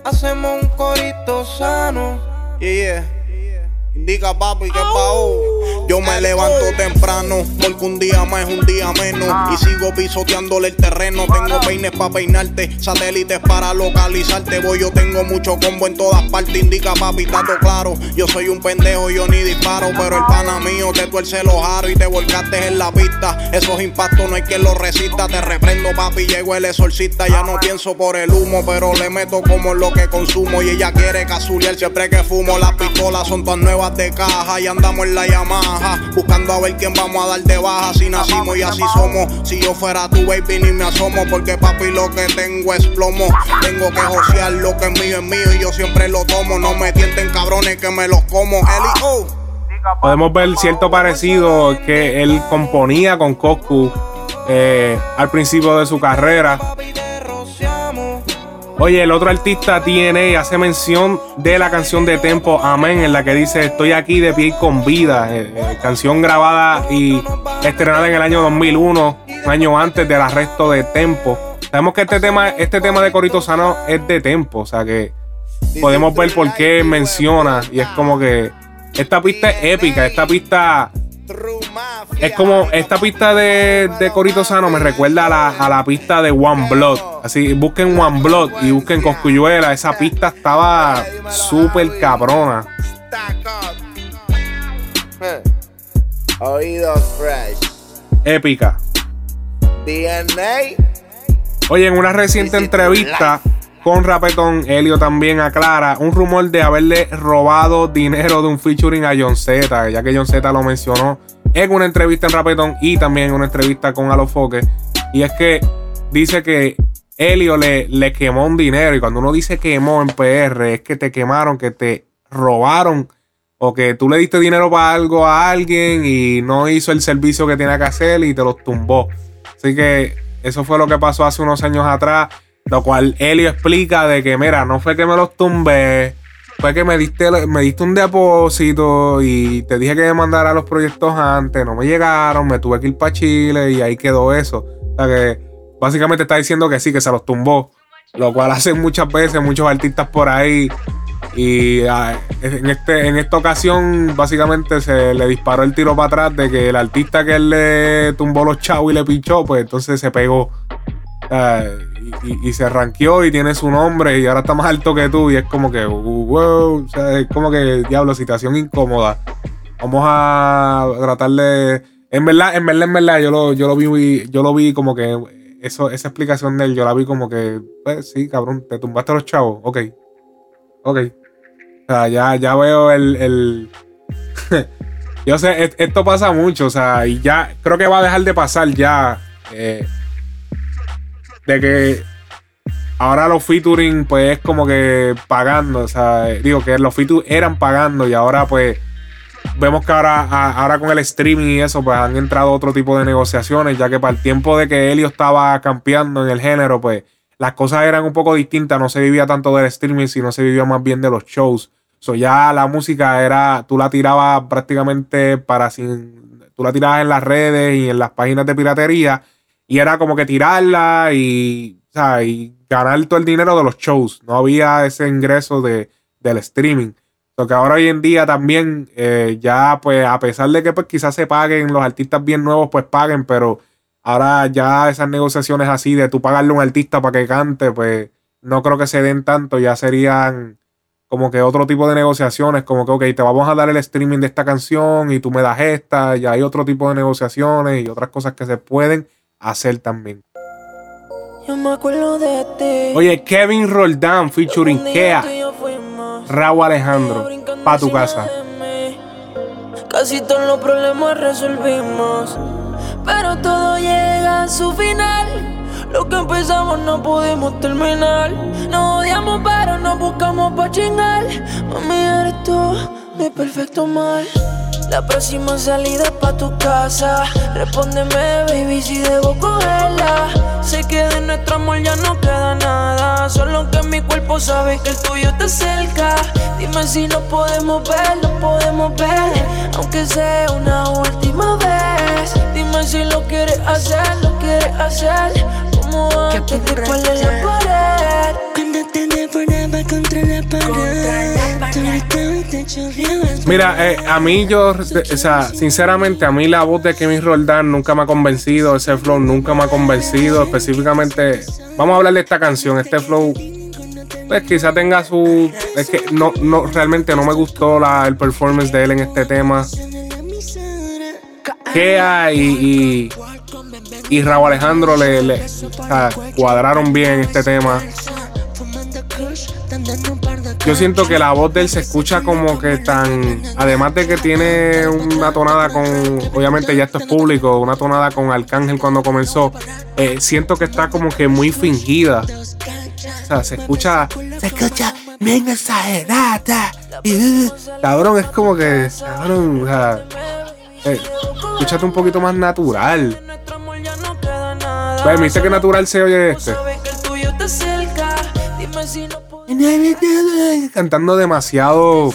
Hacemos un corito sano. Yeah, Indica papi que bajo. Yo me levanto temprano porque un día más es un día menos. Y sigo pisoteándole el terreno. Tengo peines para peinarte, satélites para localizarte. Voy, yo tengo mucho combo en todas partes. Indica papi, tato claro. Yo soy un pendejo, yo ni disparo. Pero el pana mío te tuerce los aros y te volcaste en la pista. Esos impactos no hay quien los resista. Te reprendo, papi, llegó el exorcista. Ya no pienso por el humo, pero le meto como lo que consumo. Y ella quiere casulear siempre que fumo. Las pistolas son todas nuevas de caja y andamos en la Yamaha. Buscando a ver quién vamos a dar de baja. Si nacimos y así somos. Si yo fuera tu baby, ni me asomo. Porque papi, lo que tengo es plomo. Tengo que josear lo que es mío es mío y yo siempre lo tomo. No me tienten cabrones que me los como. Eli, oh. Podemos ver cierto parecido que él componía con Coscu eh, al principio de su carrera. Oye, el otro artista y hace mención de la canción de Tempo Amén, en la que dice Estoy aquí de pie y con vida. eh, eh, canción grabada y estrenada en el año 2001, un año antes del arresto de Tempo. Sabemos que este tema, este tema de Corito Sano es de Tempo, o sea que podemos ver por qué menciona y es como que esta pista es épica, esta pista es como esta pista de, de Corito Sano me recuerda a la, a la pista de One Blood. Así, busquen One Blood y busquen Coscuyuela. Esa pista estaba súper cabrona. Oídos fresh. Épica. DNA. Oye, en una reciente entrevista con Rapetón, Helio también aclara un rumor de haberle robado dinero de un featuring a John Z, ya que John Z lo mencionó en una entrevista en Rapetón y también en una entrevista con Alofoque. Y es que dice que Helio le, le quemó un dinero. Y cuando uno dice quemó en PR, es que te quemaron, que te robaron. O que tú le diste dinero para algo a alguien y no hizo el servicio que tenía que hacer y te los tumbó. Así que eso fue lo que pasó hace unos años atrás. Lo cual Helio explica de que, mira, no fue que me los tumbé. Fue que me diste, me diste un depósito y te dije que me mandara los proyectos antes, no me llegaron, me tuve que ir para Chile y ahí quedó eso. O sea que básicamente está diciendo que sí, que se los tumbó. Lo cual hacen muchas veces muchos artistas por ahí. Y ah, en, este, en esta ocasión, básicamente se le disparó el tiro para atrás de que el artista que él le tumbó los chavos y le pinchó, pues entonces se pegó. Ah, y, se ranqueó y tiene su nombre y ahora está más alto que tú. Y es como que, wow, o sea, es como que, diablo, situación incómoda. Vamos a tratar de. En verdad, en verdad, en verdad, yo lo, yo lo vi, yo lo vi como que eso, esa explicación de él, yo la vi como que, pues sí, cabrón, te tumbaste a los chavos. Ok. Ok. O sea, ya, ya veo el. el yo sé, et- esto pasa mucho, o sea, y ya creo que va a dejar de pasar ya. eh, de que ahora los featuring, pues es como que pagando, o sea, digo que los featuring eran pagando y ahora, pues vemos que ahora, ahora con el streaming y eso, pues han entrado otro tipo de negociaciones, ya que para el tiempo de que Helio estaba campeando en el género, pues las cosas eran un poco distintas, no se vivía tanto del streaming, sino se vivía más bien de los shows. So ya la música era, tú la tirabas prácticamente para sin, tú la tirabas en las redes y en las páginas de piratería y era como que tirarla y, o sea, y ganar todo el dinero de los shows. No había ese ingreso de, del streaming. Lo que ahora hoy en día también, eh, ya pues a pesar de que pues quizás se paguen, los artistas bien nuevos pues paguen, pero ahora ya esas negociaciones así de tú pagarle a un artista para que cante, pues no creo que se den tanto, ya serían como que otro tipo de negociaciones, como que, ok, te vamos a dar el streaming de esta canción y tú me das esta, y hay otro tipo de negociaciones y otras cosas que se pueden hacer también. Yo me acuerdo de ti. Oye, Kevin Roldán featuring Kea, Raúl Alejandro, pa' tu casa. Casi todos los problemas resolvimos. Pero todo llega a su final. Lo que empezamos no pudimos terminar. Nos odiamos, pero nos buscamos pa' chingar. Mami, eres tú, mi perfecto mal. La próxima salida es pa' tu casa. Respóndeme, baby, si debo cogerla. Sé que de nuestro amor ya no queda nada. Solo que mi cuerpo sabe que el tuyo está cerca. Dime si nos podemos ver, lo podemos ver. Aunque sea una última vez. Dime si lo quieres hacer, lo quieres hacer. Como antes de poner la pared. Cuando te contra la pared. Y te chorreaba. Mira, eh, a mí yo, o sea, sinceramente, a mí la voz de Kevin Roldán nunca me ha convencido, ese flow nunca me ha convencido, específicamente, vamos a hablar de esta canción, este flow, pues quizá tenga su, es que no, no, realmente no me gustó la, el performance de él en este tema. Kea y, y, y Raúl Alejandro le, le- o sea, cuadraron bien en este tema. Yo siento que la voz de él se escucha como que tan. Además de que tiene una tonada con. Obviamente, ya esto es público, una tonada con Arcángel cuando comenzó. eh, siento que está como que muy fingida. O sea, se escucha. Se escucha bien exagerada. Cabrón, es como que. Cabrón, o sea. eh, escúchate un poquito más natural. Me dice que natural se oye este. Cantando demasiado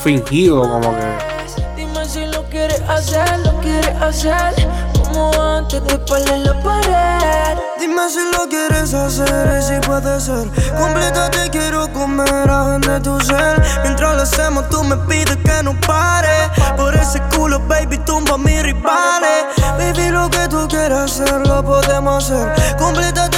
fingido, como que. Dime si lo quieres hacer, lo quieres hacer. Como antes de poner la pared. Dime si lo quieres hacer y si puede ser. Completa te quiero comer de tu ser. Mientras lo hacemos tú me pides que no pare. Por ese culo baby tumba mis rivales. Baby lo que tú quieras hacer lo podemos hacer. Completa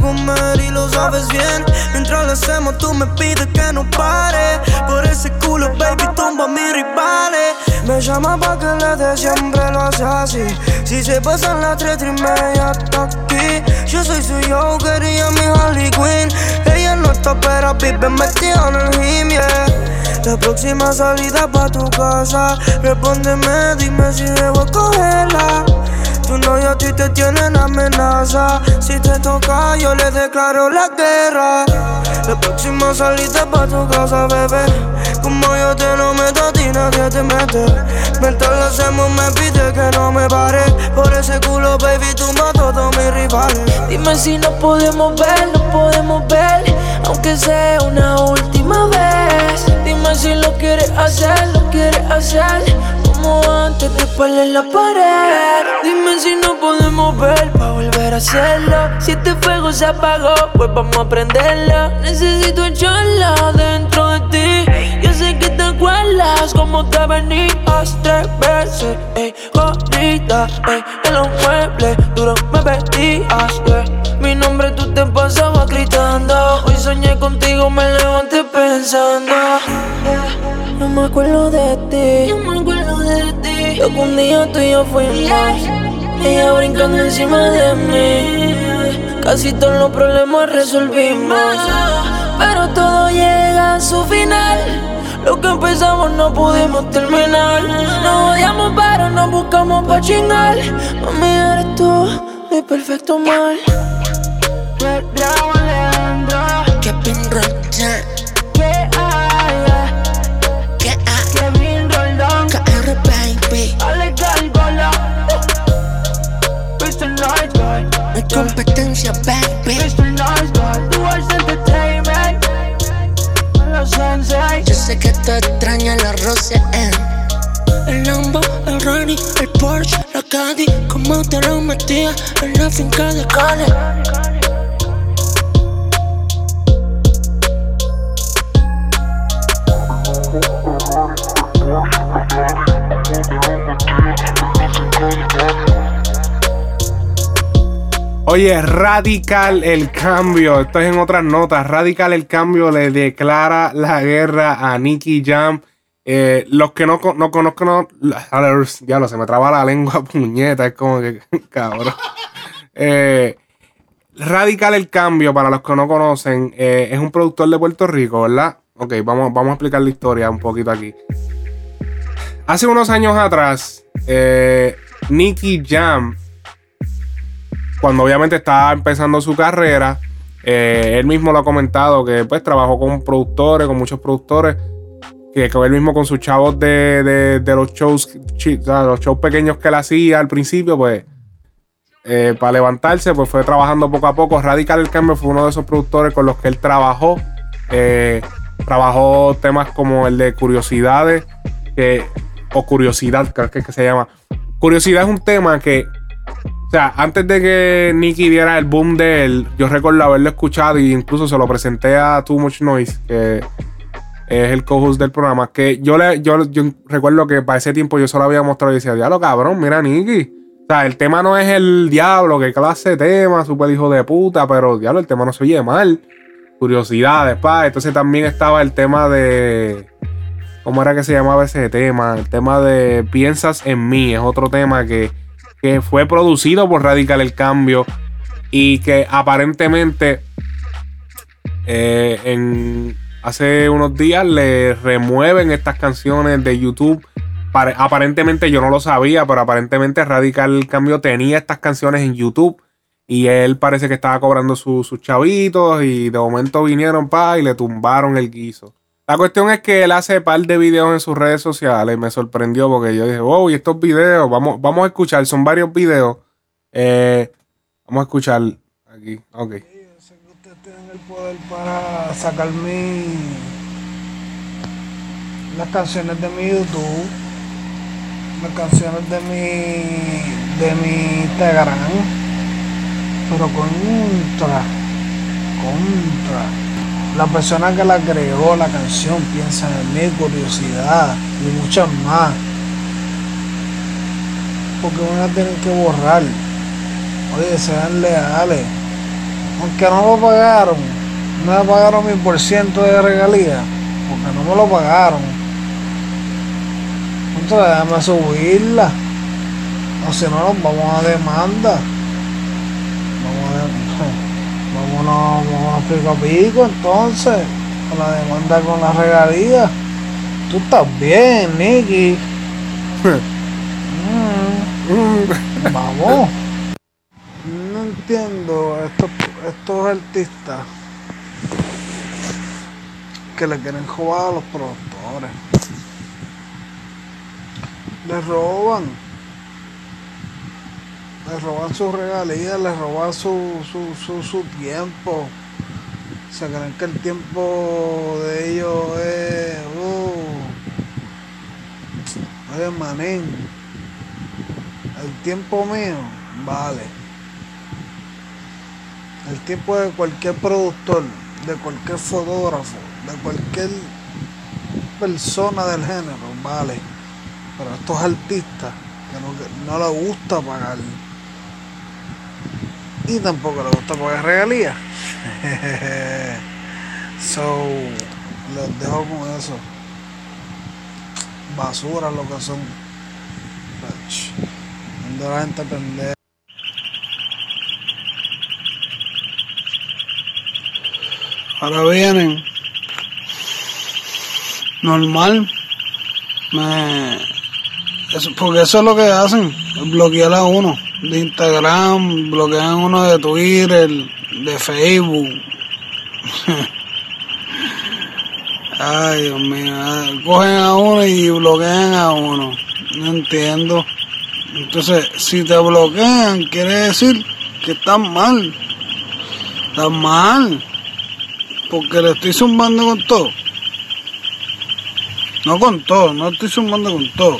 comer y lo sabes bien. Mientras lo hacemos tú me pides que no pare. Por ese culo baby tumba a mis rivales. Me llama pa' que le dé siempre lo hace así. Si se pasan las tres y media hasta aquí. Yo soy su Joker y ella mi Harley Quinn. Ella no está pero vive metida en el gym, yeah. La próxima salida pa' tu casa. Respóndeme, dime si debo cogerla Tu novio a ti te tienen amenaza. Si te toca yo le declaro la guerra. La próxima salida pa' tu casa, bebé. Como yo te lo meto a ti nadie te mete. Mientras lo hacemos me pide que no me pare. Por ese culo baby tú matas a todos mis rivales. Dime si no podemos ver, no podemos ver. Aunque sea una última vez. Hacer como antes de espalda en la pared. Dime si no podemos ver para volver a hacerlo. Si este fuego se apagó, pues vamos a prenderlo. Necesito echarla dentro de ti. Yo sé que te acuerdas como te venías tres veces. Ey, corrida, ey, en los muebles, duro me vestías. yeah. Mi nombre tú te pasabas gritando. Hoy soñé contigo, me levanté pensando. No me acuerdo de ti. No me acuerdo de ti. Lo que un día tú y yo fuimos. Ella brincando encima de mí. Casi todos los problemas resolvimos. Pero todo llega a su final. Lo que empezamos no pudimos terminar. Nos odiamos, pero nos buscamos pa' chingar. Mami, eres tú, mi perfecto mal. Kevin Roldán, Kevin competencia, baby. Mr. Nice Guy. Duals Entertainment. Los Sensei. Yo sé que tú extrañas la rosa, eh. El Lambo, el Rani, el Porsche, la Caddy, como te lo metía en la finca de Cali. Oye, radical el cambio. Esto es en otras notas. Radical el cambio le declara la guerra a Nicky Jam. Eh, los que no, no conozco, no, ya lo se me traba la lengua, puñeta. Es como que, cabrón. Eh, Radical el cambio, para los que no conocen, eh, es un productor de Puerto Rico, ¿verdad? Ok, vamos, vamos a explicar la historia un poquito aquí. Hace unos años atrás, Nicky Jam cuando obviamente estaba empezando su carrera, eh, él mismo lo ha comentado que pues trabajó con productores, con muchos productores, que, él mismo con sus chavos de, de- los shows, los shows pequeños que él hacía al principio, pues eh, para levantarse, pues fue trabajando poco a poco. Radical El Cambio fue uno de esos productores con los que él trabajó. Eh, trabajó temas como el de Curiosidades, o Curiosidad, creo que es que se llama. Curiosidad es un tema que o sea, antes de que Nicky diera el boom de él, yo recuerdo haberlo escuchado e incluso se lo presenté a Too Much Noise, que es el co-host del programa, que yo, le, yo, yo recuerdo que para ese tiempo yo solo había mostrado y decía, diablo cabrón, mira Nicky. O sea, el tema no es el diablo, que clase de tema, super hijo de puta, pero diablo, el tema no se oye mal. Curiosidades, pa. Entonces también estaba el tema de... ¿Cómo era que se llamaba ese tema? El tema de Piensas en mí, es otro tema que que fue producido por Radical El Cambio y que aparentemente eh, en, hace unos días le remueven estas canciones de YouTube. Pare- aparentemente yo no lo sabía, pero aparentemente Radical El Cambio tenía estas canciones en YouTube y él parece que estaba cobrando su- sus chavitos y de momento vinieron pa y le tumbaron el guiso. La cuestión es que él hace par de videos en sus redes sociales y me sorprendió porque yo dije, wow, y estos videos, vamos, vamos a escuchar, son varios videos. Eh, vamos a escuchar aquí, ok. tienen el poder para sacar mi las canciones de mi YouTube, las canciones de mi de mi Instagram, pero contra, contra. La persona que la creó la canción piensa en mí, curiosidad y muchas más. Porque van a tener que borrar. Oye, sean leales aunque no lo pagaron, no me pagaron mi por ciento de regalía, porque no me lo pagaron. Entonces déjame subirla, o si no nos vamos a demanda. Vámonos, vámonos pico a pico entonces, con la demanda con la regalía. Tú estás bien, Nicky. Mm, Vamos. No entiendo estos, estos artistas que le quieren robar a los productores. Les roban. Les roban sus regalías, les roban su, su, su, su tiempo. Se creen que el tiempo de ellos es... uh, Oye, manín, el tiempo mío vale. El tiempo de cualquier productor, de cualquier fotógrafo, de cualquier persona del género, vale. Pero estos artistas que no, no les gusta pagar tampoco les gusta pagar regalías. so, los dejo con eso. Basura lo que son. Ando la gente pendeja. Ahora vienen. Normal. Me... Eso, porque eso es lo que hacen. Bloquear a uno. De Instagram, bloquean uno de Twitter, de Facebook. Ay, Dios mío. Cogen a uno y bloquean a uno. No entiendo. Entonces, si te bloquean, quiere decir que están mal. Están mal. Porque le estoy zumbando con todo. No con todo, no estoy zumbando con todo.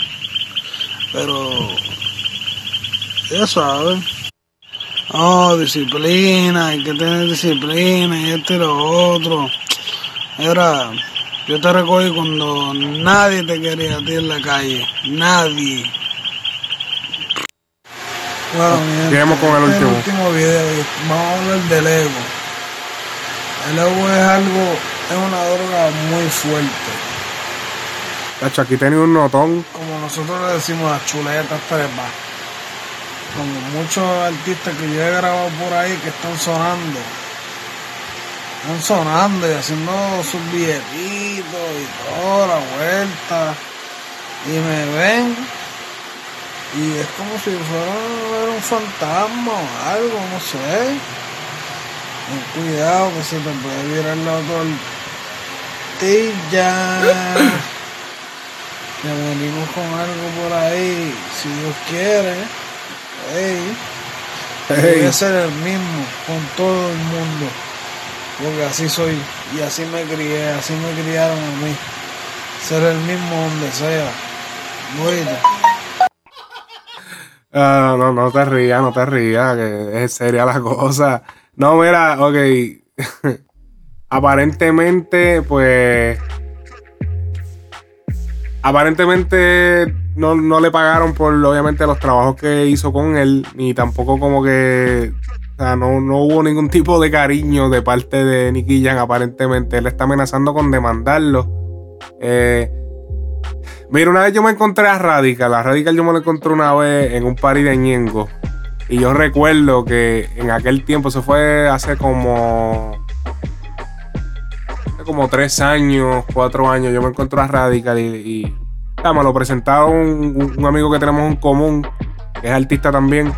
Pero, ya sabes. Oh, disciplina, hay que tener disciplina y esto y lo otro. Era, yo te recogí cuando nadie te quería a ti en la calle. Nadie. Bueno, Lleguemos con el este es último. último video vamos a hablar del ego. El ego es algo, es una droga muy fuerte. Tacho, aquí tenía un notón. como nosotros le decimos las chuletas trepas. Como muchos artistas que yo he grabado por ahí que están sonando. Están sonando y haciendo sus billetitos y toda la vuelta. Y me ven. Y es como si fuera un fantasma o algo, no sé. Ten cuidado que se te puede virar la tortilla. Ya venimos con algo por ahí, si Dios quiere. Ey, Ey. Voy a ser el mismo con todo el mundo. Porque así soy y así me crié, así me criaron a mí. Ser el mismo donde sea. Bueno, Ah, no, no te rías, no te rías, que es seria la cosa. No, mira, ok. Aparentemente, pues. Aparentemente no, no le pagaron por, obviamente, los trabajos que hizo con él, ni tampoco como que. O sea, no, no hubo ningún tipo de cariño de parte de Nicky Jam, aparentemente. Él está amenazando con demandarlo. Eh, Mira, una vez yo me encontré a Radical. A Radical yo me lo encontré una vez en un party de Ñengo. Y yo recuerdo que en aquel tiempo, eso fue hace como. Hace como tres años, cuatro años. Yo me encontré a Radical y me lo presentaba un, un- amigo que tenemos en común, que es artista también.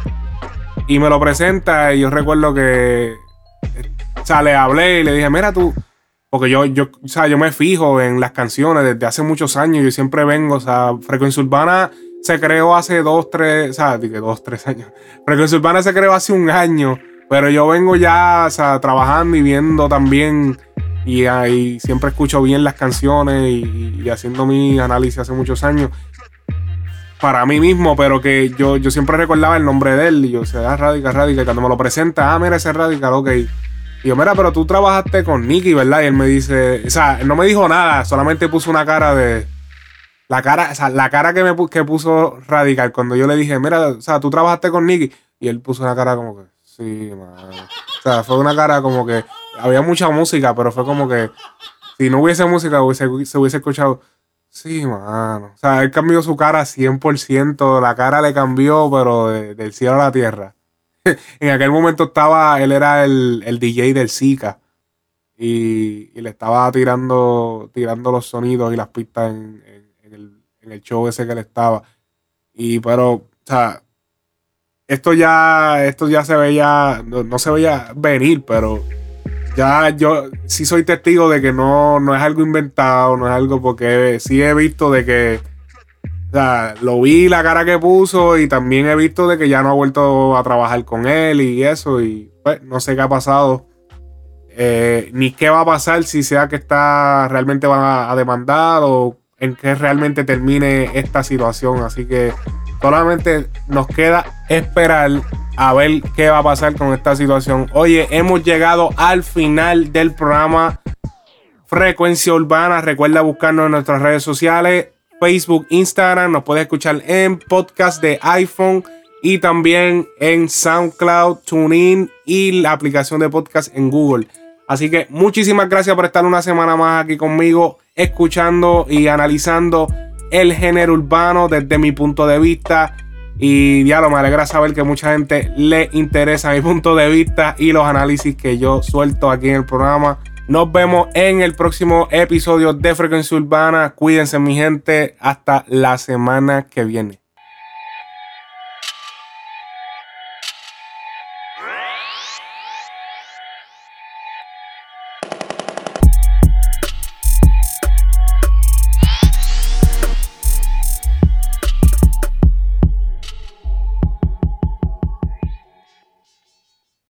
Y me lo presenta y yo recuerdo que. O sea, le hablé y le dije, mira tú. Porque yo, yo, o sea, yo me fijo en las canciones desde hace muchos años. Yo siempre vengo, o sea, Frecuencia Urbana se creó hace dos, tres, o sea, dije dos, tres años. Frecuencia Urbana se creó hace un año, pero yo vengo ya, o sea, trabajando y viendo también. Y ahí siempre escucho bien las canciones y, haciendo mi análisis hace muchos años. Para mí mismo, pero que yo, yo siempre recordaba el nombre de él. Y yo, o sea, Radical, Radical. Y cuando me lo presenta, ah, mira ese Radical, ok. Y yo, mira, pero tú trabajaste con Nicky, ¿verdad? Y él me dice, o sea, no me dijo nada, solamente puso una cara de. La cara, o sea, la cara que, me que puso Radical cuando yo le dije, mira, o sea, tú trabajaste con Nicky. Y él puso una cara como que, sí, mano. O sea, fue una cara como que había mucha música, pero fue como que si no hubiese música, hubiese- se hubiese escuchado. Sí, mano. O sea, él cambió su cara 100%. La cara le cambió, pero de- del cielo a la tierra. en aquel momento estaba, él era el, el DJ del Zika. Y, y le estaba tirando, tirando los sonidos y las pistas en, en- el, en el show ese que él estaba. Y pero, o sea, esto ya, esto ya se veía, no, no se veía venir, pero ya yo sí soy testigo de que no, no es algo inventado, no es algo porque sí he visto de que, o sea, lo vi la cara que puso y también he visto de que ya no ha vuelto a trabajar con él y eso y pues no sé qué ha pasado. Eh, ni qué va a pasar si sea que está realmente van a, a demandar o en qué realmente termine esta situación. Así que solamente nos queda esperar a ver qué va a pasar con esta situación. Oye, hemos llegado al final del programa Frecuencia Urbana. Recuerda buscarnos en nuestras redes sociales, Facebook, Instagram. Nos puedes escuchar en podcast de iPhone y también en SoundCloud, TuneIn y la aplicación de podcast en Google. Así que muchísimas gracias por estar una semana más aquí conmigo, escuchando y analizando el género urbano desde mi punto de vista. Y ya lo me alegra saber que mucha gente le interesa mi punto de vista y los análisis que yo suelto aquí en el programa. Nos vemos en el próximo episodio de Frecuencia Urbana. Cuídense mi gente. Hasta la semana que viene.